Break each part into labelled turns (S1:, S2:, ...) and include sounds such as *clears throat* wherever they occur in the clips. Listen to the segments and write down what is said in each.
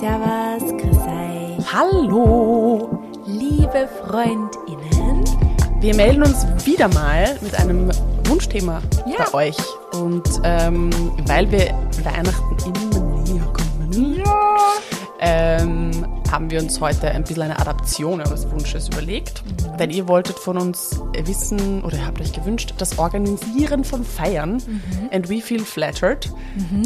S1: Servus, grüß euch.
S2: Hallo!
S1: Liebe FreundInnen.
S2: Wir melden uns wieder mal mit einem Wunschthema
S1: Ja.
S2: bei euch. Und ähm, weil wir Weihnachten immer näher kommen, ähm, haben wir uns heute ein bisschen eine Adaption eures Wunsches überlegt.
S1: Mhm.
S2: Denn ihr wolltet von uns wissen oder habt euch gewünscht, das Organisieren von Feiern.
S1: Mhm.
S2: And we feel flattered,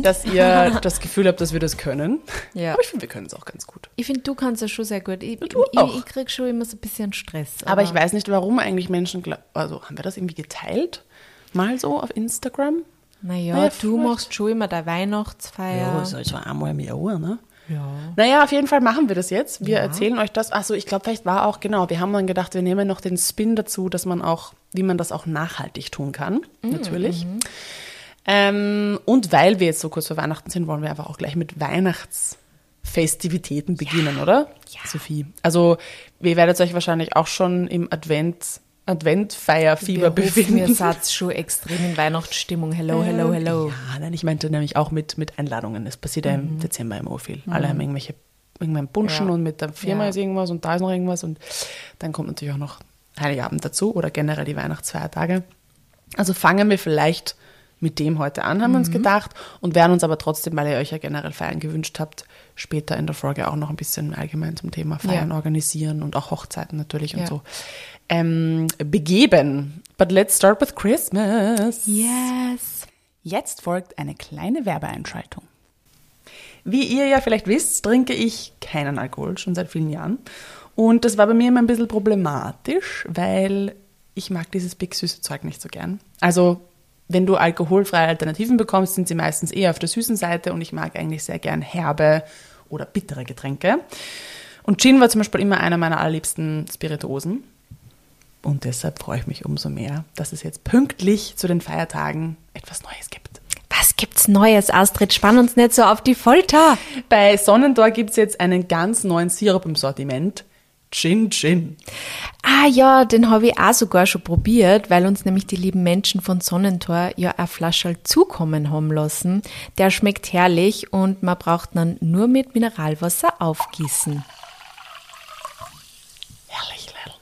S2: dass ihr *laughs* das Gefühl habt, dass wir das können.
S1: Ja.
S2: Aber ich finde, wir können es auch ganz gut.
S1: Ich finde, du kannst das schon sehr gut. Ich,
S2: Du
S1: ich,
S2: auch.
S1: ich krieg schon immer so ein bisschen Stress.
S2: Aber ich weiß nicht, warum eigentlich Menschen glauben. Also haben wir das irgendwie geteilt? Mal so auf Instagram?
S1: Naja,
S2: Naja,
S1: du
S2: vielleicht.
S1: machst schon immer deine Weihnachtsfeier.
S2: so also einmal im Jahr, ne?
S1: Ja.
S2: Naja, auf jeden Fall machen wir das jetzt. Wir erzählen euch das. Achso, ich glaube, vielleicht war auch, genau, wir haben dann gedacht, wir nehmen noch den Spin dazu, dass man auch, wie man das auch nachhaltig tun kann, natürlich. Ähm, und weil wir jetzt so kurz vor Weihnachten sind, wollen wir einfach auch gleich mit Weihnachtsfestivitäten beginnen, oder?
S1: Ja.
S2: Sophie. Also, ihr werdet euch wahrscheinlich auch schon im Advent, Adventfeierfieber befinden.
S1: mir Satz schon extrem in Weihnachtsstimmung. Hello, hello, hello.
S2: Ja, nein, ich meinte nämlich auch mit, mit Einladungen. Das passiert ja im Dezember immer viel. Alle haben irgendwelche irgendwann Bunschen
S1: Ja.
S2: und mit der Firma
S1: Ja.
S2: ist irgendwas und da ist noch irgendwas und dann kommt natürlich auch noch Heiligabend dazu oder generell die Weihnachtsfeiertage. Also fangen wir vielleicht mit dem heute an, haben wir uns gedacht und werden uns aber trotzdem, weil ihr euch ja generell Feiern gewünscht habt, später in der Folge auch noch ein bisschen allgemein zum Thema Feiern
S1: Ja.
S2: organisieren und auch Hochzeiten natürlich und
S1: Ja.
S2: so ähm, begeben. But let's start with Christmas.
S1: Yes.
S2: Jetzt folgt eine kleine Werbeeinschaltung. Wie ihr ja vielleicht wisst, trinke ich keinen Alkohol schon seit vielen Jahren. Und das war bei mir immer ein bisschen problematisch, weil ich mag dieses big süße Zeug nicht so gern. Also, wenn du alkoholfreie Alternativen bekommst, sind sie meistens eher auf der süßen Seite und ich mag eigentlich sehr gern herbe oder bittere Getränke. Und Gin war zum Beispiel immer einer meiner allerliebsten Spirituosen. Und deshalb freue ich mich umso mehr, dass es jetzt pünktlich zu den Feiertagen etwas Neues gibt.
S1: Was gibt's Neues, Astrid? Spann uns nicht so auf die Folter.
S2: Bei Sonnentor gibt es jetzt einen ganz neuen Sirup im Sortiment. Gin Gin.
S1: Ah ja, den habe ich auch sogar schon probiert, weil uns nämlich die lieben Menschen von Sonnentor ja eine Flasche zukommen haben lassen. Der schmeckt herrlich und man braucht dann nur mit Mineralwasser aufgießen.
S2: Herrlich, Leil.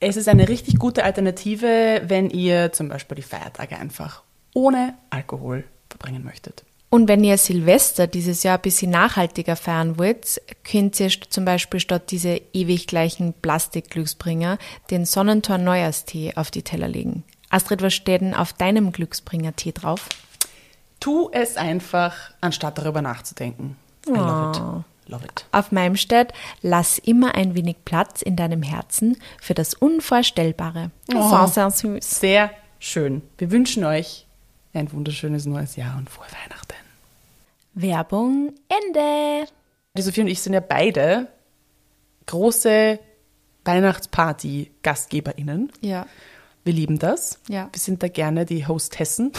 S2: Es ist eine richtig gute Alternative, wenn ihr zum Beispiel die Feiertage einfach ohne Alkohol verbringen möchtet.
S1: Und wenn ihr Silvester dieses Jahr ein bisschen nachhaltiger feiern wollt, könnt ihr zum Beispiel statt diese ewig gleichen Plastikglücksbringer den Sonnentor Neujahrstee auf die Teller legen. Astrid, was steht denn auf deinem Glücksbringer-Tee drauf?
S2: Tu es einfach, anstatt darüber nachzudenken. I love it. Love it.
S1: Auf meinem steht, lass immer ein wenig Platz in deinem Herzen für das Unvorstellbare.
S2: Oh.
S1: Sehr, sehr süß.
S2: Sehr schön. Wir wünschen euch ein wunderschönes neues Jahr und frohe Weihnachten.
S1: Werbung Ende.
S2: Die Sophie und ich sind ja beide große Weihnachtsparty-GastgeberInnen.
S1: Ja,
S2: Wir lieben das.
S1: Ja.
S2: Wir sind da gerne die Hostessen.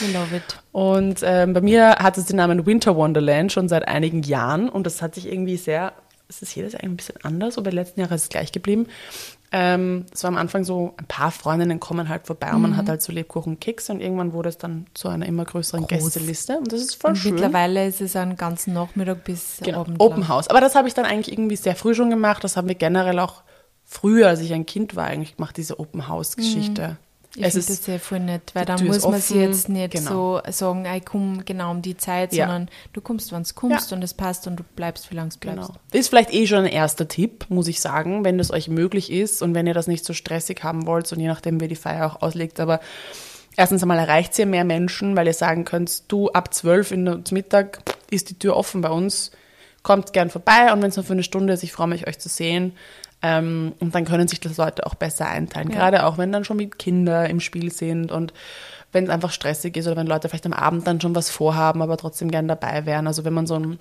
S1: we love it.
S2: Und ähm, bei mir hat es den Namen Winter Wonderland schon seit einigen Jahren und das hat sich irgendwie sehr, es ist jedes Jahr ein bisschen anders, aber letzten Jahre ist es gleich geblieben. Ähm, es war am Anfang so, ein paar Freundinnen kommen halt vorbei und man hat halt so Lebkuchen und Kekse und irgendwann wurde es dann zu einer immer größeren
S1: Groß.
S2: Gästeliste und das ist voll
S1: Und
S2: schön.
S1: mittlerweile ist es einen ganzen Nachmittag bis
S2: Genau,
S1: Abend.
S2: Open. House. Aber das habe ich dann eigentlich irgendwie sehr früh schon gemacht. Das haben wir generell auch früher, als ich ein Kind war, eigentlich gemacht, diese Open House-Geschichte.
S1: Ich
S2: Es ist
S1: das sehr voll nett, weil
S2: die
S1: da
S2: Tür
S1: muss man
S2: offen,
S1: jetzt nicht
S2: genau.
S1: so sagen, ich komme genau um die Zeit,
S2: Ja.
S1: sondern du kommst, wann es kommst
S2: Ja.
S1: und es passt und du bleibst, wie lange es bleibst.
S2: Genau. Ist vielleicht eh schon ein erster Tipp, muss ich sagen, wenn das euch möglich ist und wenn ihr das nicht so stressig haben wollt und je nachdem, wie die Feier auch auslegt. Aber erstens einmal erreicht ihr mehr Menschen, weil ihr sagen könnt, du ab 12 in der Mittag ist die Tür offen bei uns, kommt gern vorbei und wenn es nur für eine Stunde ist, ich freue mich, euch zu sehen. Ähm, und dann können sich das Leute auch besser einteilen. Gerade auch, wenn dann schon mit Kinder im Spiel sind und wenn es einfach stressig ist oder wenn Leute vielleicht am Abend dann schon was vorhaben, aber trotzdem gern dabei wären. Also wenn man so ein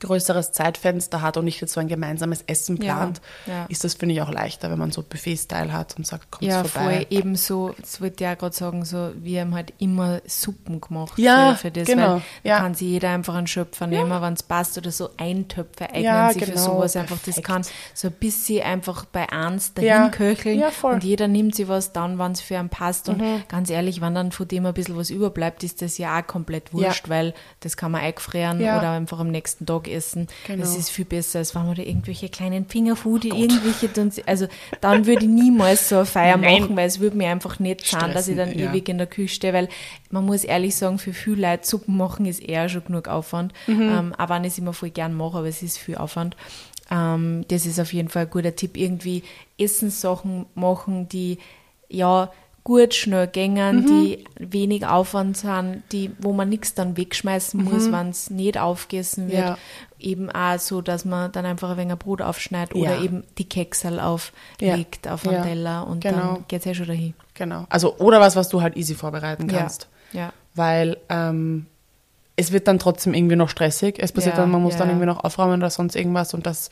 S2: größeres Zeitfenster hat und nicht jetzt so ein gemeinsames Essen
S1: Ja,
S2: plant,
S1: ja.
S2: ist das, finde ich, auch leichter, wenn man so Buffet-Style hat und sagt, kommt
S1: Ja,
S2: vorbei.
S1: voll. Ebenso, das wollte ich auch gerade sagen, so, wir haben halt immer Suppen gemacht
S2: Ja,
S1: für, für das,
S2: genau,
S1: weil
S2: ja.
S1: da kann sich jeder einfach einen Schöpfer nehmen, wenn es passt oder so Eintöpfe eignen
S2: Ja,
S1: sich für
S2: genau,
S1: sowas einfach. Das
S2: perfekt.
S1: kann so ein bisschen einfach bei eins dahin
S2: Ja,
S1: köcheln
S2: ja. Mhm.
S1: und jeder nimmt sich was dann, wenn es für einen passt und ganz ehrlich, wenn dann von dem ein bisschen was überbleibt, ist das ja auch komplett wurscht, weil das kann man eingefrieren
S2: Ja.
S1: oder einfach am nächsten Tag Mittagessen.
S2: Genau.
S1: Das ist viel besser, als wenn man da irgendwelche kleinen Fingerfood, irgendwelche, tun sie- also dann würde ich niemals so eine Feier
S2: Nein.
S1: machen, weil es würde mir einfach nicht sein, dass ich dann
S2: ja.
S1: ewig in der Küche stehe, weil man muss ehrlich sagen, für viele Leute Suppen machen ist eher schon genug Aufwand.
S2: Mhm.
S1: Ähm, auch wenn ich es immer voll gern mache, aber es ist viel Aufwand. Ähm, das ist auf jeden Fall ein guter Tipp. Irgendwie Essenssachen machen, die ja gut schnell gängen,
S2: Mhm.
S1: die wenig Aufwand sind, die, wo man nichts dann wegschmeißen muss, wenn es nicht aufgegessen wird.
S2: Mhm. Ja.
S1: Eben auch so, dass man dann einfach ein wenig Brot aufschneidet oder
S2: Ja.
S1: eben die Keksel auflegt auf einen
S2: Ja.
S1: Teller und
S2: Genau.
S1: dann geht es ja schon dahin.
S2: Genau. Also, oder was, was du halt easy vorbereiten kannst.
S1: Ja. ja.
S2: Weil ähm, es wird dann trotzdem irgendwie noch stressig. Es passiert
S1: Ja,
S2: dann, man muss
S1: ja,
S2: dann
S1: ja.
S2: irgendwie noch aufräumen oder sonst irgendwas und das,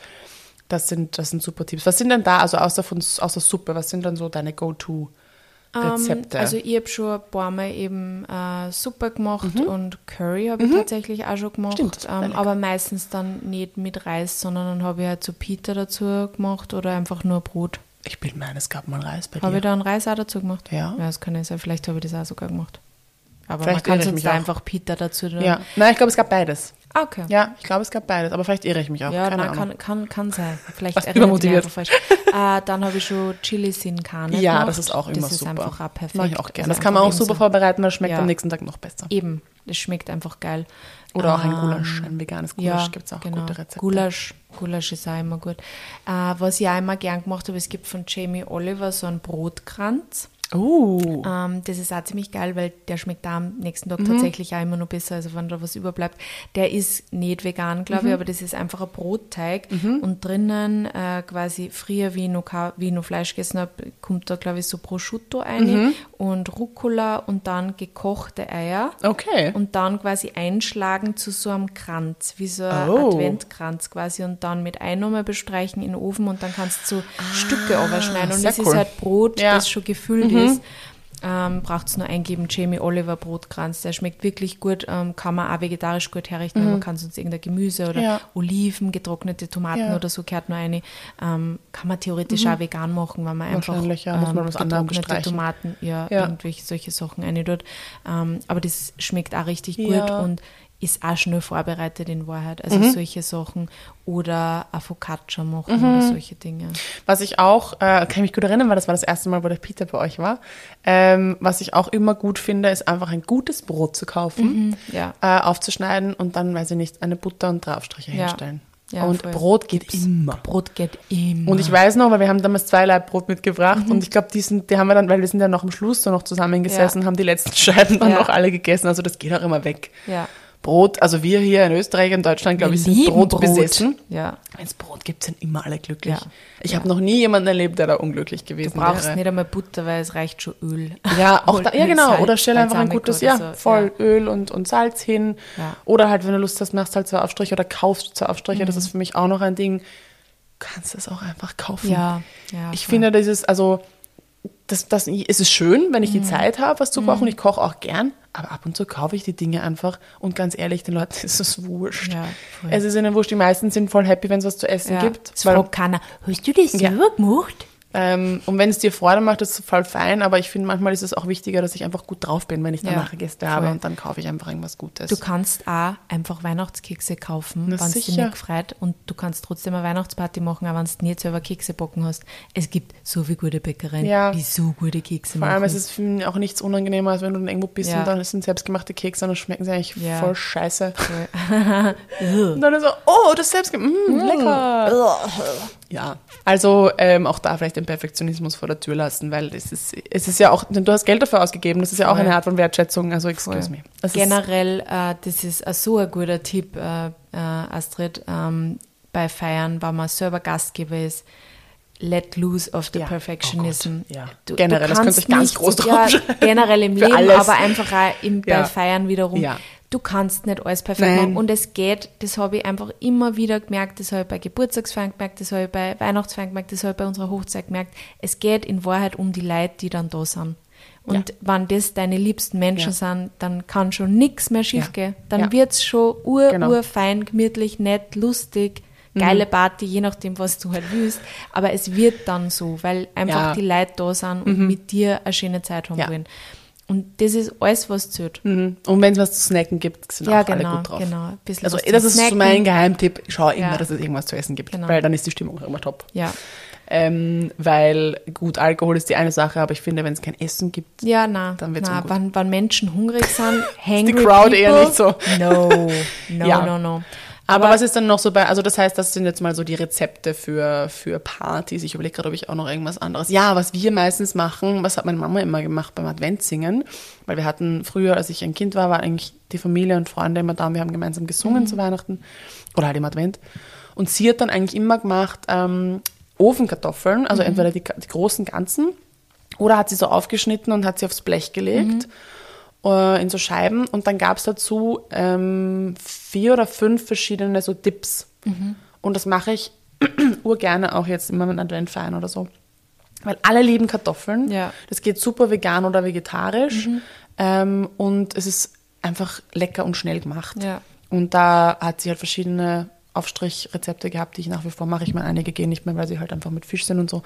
S2: das, sind, das sind super Tipps. Was sind denn da, also außer, von, außer Suppe, was sind dann so deine
S1: Ähm, also ich habe schon ein paar Mal eben äh, Suppe gemacht und Curry habe ich tatsächlich auch schon gemacht.
S2: Mhm. Stimmt,
S1: ähm, aber meistens dann nicht mit Reis, sondern dann habe ich halt so Pita dazu gemacht oder einfach nur Brot.
S2: ich mir ein, es gab mal Reis bei
S1: Habe
S2: dir.
S1: ich da einen Reis auch dazu gemacht?
S2: Ja.
S1: Ja, das kann ja sein. Vielleicht habe ich das auch sogar gemacht. Aber
S2: Vielleicht
S1: man kann
S2: ich
S1: sonst einfach Pita dazu
S2: ja. Nein, ich glaube, es gab beides.
S1: Ah, okay.
S2: Ja, ich glaube, es gab beides, aber vielleicht irre ich mich auch.
S1: Ja,
S2: Keine Ahnung.
S1: kann, kann, kann sein. Vielleicht
S2: Was
S1: erinnere ich mich einfach falsch. *laughs* äh, dann habe ich schon Chili sin Carne
S2: Ja,
S1: gemacht.
S2: das ist auch immer
S1: das ist
S2: super.
S1: einfach auch perfekt.
S2: Mache ich auch gerne.
S1: Also
S2: Das kann man auch super
S1: eben
S2: vorbereiten, weil es schmeckt
S1: Ja.
S2: am nächsten Tag noch besser.
S1: So, eben, das schmeckt einfach geil.
S2: Oder auch ein
S1: Ähm,
S2: Gulasch, ein veganes Gulasch
S1: Ja,
S2: gibt es auch
S1: genau.
S2: gute Rezepte.
S1: Gulasch, Gulasch ist auch immer gut. Äh, was ich auch immer gern gemacht habe, es gibt von Jamie Oliver so einen Brotkranz.
S2: Oh,
S1: Ähm, das ist auch ziemlich geil, weil der schmeckt da am nächsten
S2: Mhm.
S1: Tag tatsächlich auch immer noch besser, also wenn da was überbleibt. Der ist nicht vegan, glaube
S2: Mhm.
S1: ich, aber das ist einfach ein Brotteig und drinnen äh, quasi früher, wie ich noch, wie ich noch Fleisch gegessen habe, kommt da, glaube ich, so Prosciutto rein
S2: Mhm.
S1: und Rucola und dann gekochte Eier.
S2: okay.
S1: Und dann quasi einschlagen zu so einem Kranz, wie so ein
S2: Oh.
S1: Adventkranz quasi und dann mit Einnahme bestreichen in den Ofen und dann kannst du Stücke überschneiden und
S2: Ah,
S1: es
S2: cool.
S1: ist halt Brot,
S2: Ja. Mhm.
S1: das schon gefüllt ist. Ähm, Braucht es nur eingeben, Jamie Oliver Brotkranz, der schmeckt wirklich gut, ähm, kann man auch vegetarisch gut herrichten, weil man kann sonst irgendein Gemüse oder
S2: Mhm. Ja.
S1: Oliven, getrocknete Tomaten
S2: Ja. Mhm.
S1: oder so gehört nur eine. Ähm, kann man theoretisch auch vegan machen, wenn man einfach
S2: ja, muss man
S1: ähm,
S2: was anderem
S1: getrocknete. Tomaten, ja,
S2: Ja.
S1: irgendwelche solche Sachen rein dort. Ähm, aber das schmeckt auch richtig gut und ist auch schnell vorbereitet in Wahrheit. Also
S2: Mhm.
S1: solche Sachen oder eine Focaccia machen
S2: Mhm.
S1: oder solche Dinge.
S2: Was ich auch, äh, kann ich mich gut erinnern, weil das war das erste Mal, wo der Peter bei euch war. Ähm, was ich auch immer gut finde, ist einfach ein gutes Brot zu kaufen,
S1: Ja.
S2: äh, aufzuschneiden und dann, weiß ich nicht, eine Butter und drei Aufstriche
S1: Ja.
S2: herstellen.
S1: Ja,
S2: und
S1: voll.
S2: Brot geht immer.
S1: Brot geht immer.
S2: Und ich weiß noch, weil wir haben damals zwei Laib Brot mitgebracht
S1: Mhm.
S2: und ich glaube, die, sind- die haben wir dann, weil wir sind ja noch am Schluss so noch zusammengesessen,
S1: Ja.
S2: haben die letzten *laughs* Scheiben dann
S1: Ja.
S2: noch alle gegessen. Also das geht auch immer weg.
S1: ja.
S2: Brot, also wir hier in Österreich, in Deutschland, glaube ich, sind
S1: lieben
S2: Brot, besessen.
S1: Ja.
S2: Wenn es Brot gibt, sind immer alle glücklich.
S1: Ja.
S2: Ich habe noch nie jemanden erlebt, der da unglücklich gewesen
S1: Du brauchst
S2: wäre.
S1: nicht einmal Butter, weil es reicht schon Öl.
S2: Ja, *laughs* auch da, ja genau.
S1: Salz,
S2: Oder stell einfach ein gutes, ja,
S1: so.
S2: voll Öl und, und Salz hin.
S1: Ja.
S2: Oder halt, wenn du Lust hast, machst halt zwei Aufstriche oder kaufst zwei Aufstriche.
S1: Mhm.
S2: Das ist für mich auch noch ein Ding. Du kannst es auch einfach kaufen.
S1: Ja, ja.
S2: Ich finde, das ist, also, das, das, es ist schön, wenn ich
S1: Mhm.
S2: die Zeit habe, was zu kochen. Ich koche auch gern, aber ab und zu kaufe ich die Dinge einfach. Und ganz ehrlich, den Leuten *laughs* ist es wurscht.
S1: Ja,
S2: es ist ihnen wurscht. Die meisten sind voll happy, wenn es was zu essen
S1: ja.
S2: gibt.
S1: Es fragt keiner, hast du das
S2: Ja.
S1: selber gemacht?
S2: Ähm, und wenn es dir Freude macht, ist es voll fein, aber ich finde, manchmal ist es auch wichtiger, dass ich einfach gut drauf bin, wenn ich
S1: Ja,
S2: danach Gäste habe
S1: voll.
S2: und dann kaufe ich einfach irgendwas Gutes.
S1: Du kannst auch einfach Weihnachtskekse kaufen, wenn es dich nicht freut. Und du kannst trotzdem eine Weihnachtsparty machen, auch wenn du nicht selber Kekse backen hast. Es gibt so viele gute Bäckereien,
S2: Ja.
S1: die so gute Kekse
S2: Vor allem
S1: machen.
S2: ist es für mich auch nichts unangenehmer, als wenn du dann irgendwo bist
S1: Ja.
S2: und dann sind selbstgemachte Kekse und dann schmecken sie eigentlich voll scheiße. *laughs* Und dann ist so, oh, das selbstgemacht, mm, lecker. Ja, also ähm, auch da vielleicht den Perfektionismus vor der Tür lassen, weil es ist, es ist ja auch, du hast Geld dafür ausgegeben, das ist ja auch eine Art von Wertschätzung, also excuse me. Ist-
S1: Generell, äh, das ist so ein guter Tipp, äh, äh, Astrid, ähm, bei Feiern, wenn man selber Gastgeber ist, let loose of the
S2: Ja.
S1: perfectionism.
S2: Oh ja. Generell, das
S1: kannst
S2: könnt ihr ganz groß
S1: ja,
S2: draufschreiben.
S1: Generell im Leben,
S2: alles.
S1: aber einfach auch im, bei
S2: Ja.
S1: Feiern wiederum.
S2: Ja.
S1: Du kannst nicht alles perfekt
S2: Nein.
S1: machen. Und es geht, das habe ich einfach immer wieder gemerkt, das habe ich bei Geburtstagsfeiern gemerkt, das habe ich bei Weihnachtsfeiern gemerkt, das habe ich bei unserer Hochzeit gemerkt. Es geht in Wahrheit um die Leute, die dann da sind. Und wenn das deine liebsten Menschen
S2: Ja.
S1: sind, dann kann schon nichts mehr schief
S2: Ja.
S1: gehen. Dann
S2: Ja.
S1: wird's schon ur,
S2: Genau.
S1: ur fein, gemütlich, nett, lustig. Geile Party, je nachdem, was du halt willst. Aber es wird dann so, weil einfach
S2: Ja. Mhm.
S1: die Leute da sind und mit dir eine schöne Zeit haben
S2: Ja.
S1: wollen. Und das ist alles, was zählt.
S2: Mhm. Und wenn es was zu snacken gibt, sind
S1: Ja,
S2: auch alle
S1: genau,
S2: gut drauf.
S1: genau. Bisschen
S2: Also
S1: zum
S2: das ist so
S1: Snacken.
S2: mein Geheimtipp. Schau immer,
S1: Ja.
S2: dass es irgendwas zu essen gibt,
S1: Genau.
S2: weil dann ist die Stimmung auch immer top.
S1: Ja.
S2: Ähm, weil gut, Alkohol ist die eine Sache, aber ich finde, wenn es kein Essen gibt,
S1: Ja, na,
S2: Dann wird's
S1: na
S2: ungut.
S1: wenn, wenn Menschen hungrig sind, *laughs* hangry
S2: Crowd
S1: people,
S2: eher nicht so.
S1: No, *laughs* no,
S2: Ja.
S1: no, no.
S2: Aber, was ist dann noch so bei, also das heißt, das sind jetzt mal so die Rezepte für, für Partys. Ich überlege gerade, ob ich auch noch irgendwas anderes. Ja, was wir meistens machen, was hat meine Mama immer gemacht beim Adventsingen? Weil wir hatten früher, als ich ein Kind war, war eigentlich die Familie und Freunde immer da und wir haben gemeinsam gesungen zu Weihnachten oder halt im Advent. Und sie hat dann eigentlich immer gemacht ähm, Ofenkartoffeln, also entweder die, die großen ganzen oder hat sie so aufgeschnitten und hat sie aufs Blech gelegt äh, in so Scheiben und dann gab es dazu ähm, vier oder fünf verschiedene so Dips. Und das mache ich *clears throat* urgerne auch jetzt immer mit Advent feiern oder so. Weil alle lieben Kartoffeln.
S1: Ja.
S2: Das geht super vegan oder vegetarisch. Ähm, und es ist einfach lecker und schnell gemacht.
S1: Ja.
S2: Und da hat sie halt verschiedene Aufstrichrezepte gehabt, die ich nach wie vor mache. Ich meine, einige gehen nicht mehr, weil sie halt einfach mit Fisch sind und so.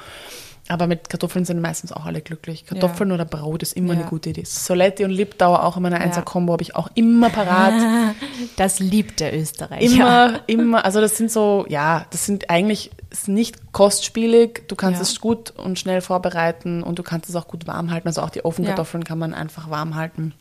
S2: Aber mit Kartoffeln sind meistens auch alle glücklich. Kartoffeln oder Brot ist immer
S1: Ja.
S2: eine gute Idee. Soletti und Liptauer auch immer eine Einser-Kombo, habe ich auch immer parat. *laughs*
S1: Das liebt der Österreicher.
S2: Immer, *laughs* immer, also das sind so, ja, das sind eigentlich ist nicht kostspielig. Du kannst
S1: Ja.
S2: es gut und schnell vorbereiten und du kannst es auch gut warm halten. Also auch die Ofenkartoffeln kann man einfach warm halten.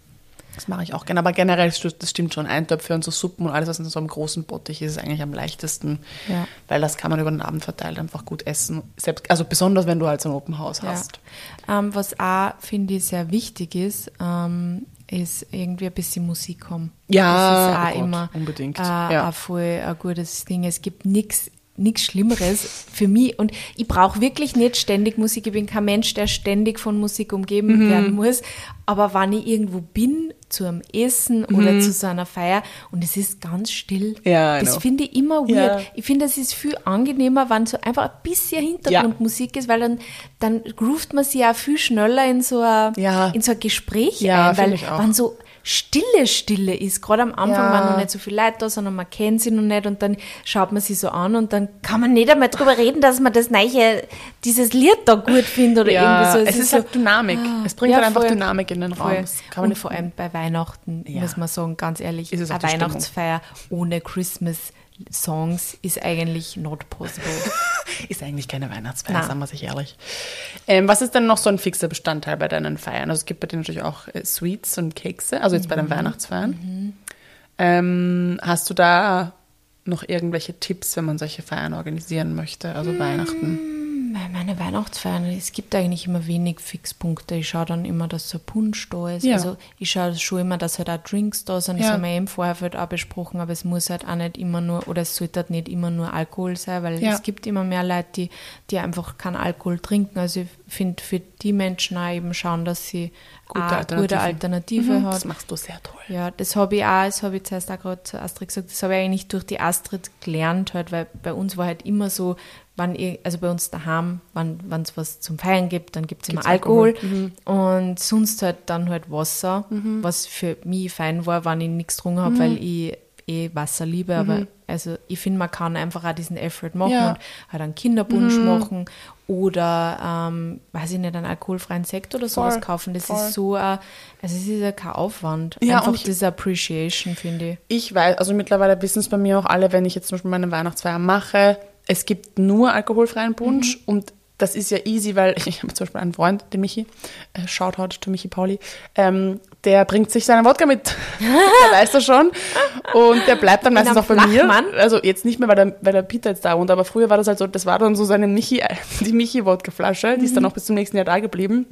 S2: Das mache ich auch gerne. Aber generell, das stimmt schon, Eintöpfe und so Suppen und alles, was in so einem großen Bottich ist, ist eigentlich am leichtesten.
S1: Ja.
S2: Weil das kann man über den Abend verteilt einfach gut essen. Selbst, also besonders, wenn du halt so ein Open House hast.
S1: Ja. Ähm, was auch, finde ich, sehr wichtig ist, ähm, ist irgendwie ein bisschen Musik haben.
S2: Ja,
S1: das ist
S2: oh
S1: auch
S2: Gott,
S1: immer
S2: unbedingt.
S1: Äh,
S2: Ja.
S1: ein voll ein gutes Ding. Es gibt nichts nichts Schlimmeres für mich und ich brauche wirklich nicht ständig Musik. Ich bin kein Mensch, der ständig von Musik umgeben
S2: Mhm.
S1: werden muss. Aber wenn ich irgendwo bin, zu einem Essen oder zu so einer Feier und es ist ganz still,
S2: Mhm. Ja,
S1: das finde ich immer weird.
S2: Ja.
S1: Ich finde, es ist viel angenehmer, wenn so einfach ein bisschen Hintergrundmusik ist, weil dann, dann groovt man sich auch viel schneller in so ein,
S2: Ja.
S1: in so ein Gespräch
S2: Ja,
S1: ein, weil
S2: ich auch.
S1: wenn so Stille, Stille ist, gerade am Anfang,
S2: Ja.
S1: wenn noch nicht so viele Leute da und man kennt sie noch nicht und dann schaut man sie so an und dann kann man nicht einmal drüber reden, dass man das neue, dieses Lied da gut findet oder
S2: Ja,
S1: irgendwie so.
S2: es, ist halt Dynamik. Es bringt
S1: Ja,
S2: halt einfach
S1: voll.
S2: Dynamik in den Raum.
S1: Voll.
S2: Das kann man
S1: und vor allem bei Weihnachten, muss man sagen, ganz ehrlich,
S2: Ist es
S1: eine
S2: die Stimmung.
S1: Weihnachtsfeier ohne Christmas-Songs ist eigentlich not possible. *laughs*
S2: Ist eigentlich keine Weihnachtsfeier, sagen wir sich ehrlich. Ähm, was ist denn noch so ein fixer Bestandteil bei deinen Feiern? Also es gibt bei dir natürlich auch äh, Sweets und Kekse, also jetzt bei
S1: Mhm.
S2: den Weihnachtsfeiern. Ähm, hast du da noch irgendwelche Tipps, wenn man solche Feiern organisieren möchte, also
S1: Mm.
S2: Weihnachten?
S1: Meine Weihnachtsfeiern, es gibt eigentlich immer wenig Fixpunkte. Ich schaue dann immer, dass so ein Punsch da ist.
S2: Ja.
S1: Also ich schaue schon immer, dass halt auch Drinks da sind. Das
S2: Ja.
S1: haben wir eben vorher halt auch besprochen, aber es muss halt auch nicht immer nur, oder es sollte halt nicht immer nur Alkohol sein, weil
S2: Ja.
S1: es gibt immer mehr Leute, die, die einfach keinen Alkohol trinken. Also ich finde für die Menschen auch eben schauen, dass sie
S2: Gute Alternativen.
S1: gute Alternative
S2: Mhm,
S1: hat.
S2: Das machst du sehr toll.
S1: Ja, das habe ich auch, das habe ich zuerst auch gerade zu Astrid gesagt, das habe ich eigentlich durch die Astrid gelernt, halt, weil bei uns war halt immer so, wenn ich, also bei uns daheim, wenn es was zum Feiern gibt, dann gibt es immer Alkohol,
S2: Alkohol,
S1: und sonst halt dann halt Wasser, was für mich fein war, wenn ich nichts getrunken habe, weil ich eh Wasser liebe, aber also ich finde, man kann einfach auch diesen Effort machen
S2: Ja.
S1: und halt einen Kinderpunsch machen oder, ähm, weiß ich nicht, einen alkoholfreien Sekt oder sowas
S2: Voll,
S1: kaufen. Das
S2: voll.
S1: ist so, ein, also es ist ja kein Aufwand.
S2: Ja,
S1: einfach
S2: ich-
S1: diese Appreciation, finde ich.
S2: Ich weiß, also mittlerweile wissen es bei mir auch alle, wenn ich jetzt zum Beispiel meine Weihnachtsfeier mache, es gibt nur alkoholfreien Punsch
S1: Mhm.
S2: und das ist ja easy, weil *laughs* ich habe zum Beispiel einen Freund, den Michi, äh, Shoutout to Michi Pauli, ähm, der bringt sich seinen Wodka mit. *laughs* der weiß das schon. Und der bleibt dann meistens auch bei mir.
S1: Flachmann?
S2: Also jetzt nicht mehr, weil der, weil der Peter jetzt da wohnt, aber früher war das halt so, das war dann so seine Michi, *laughs* die Michi-Wodka-Flasche, die ist
S1: Mhm.
S2: dann auch bis zum nächsten Jahr da geblieben.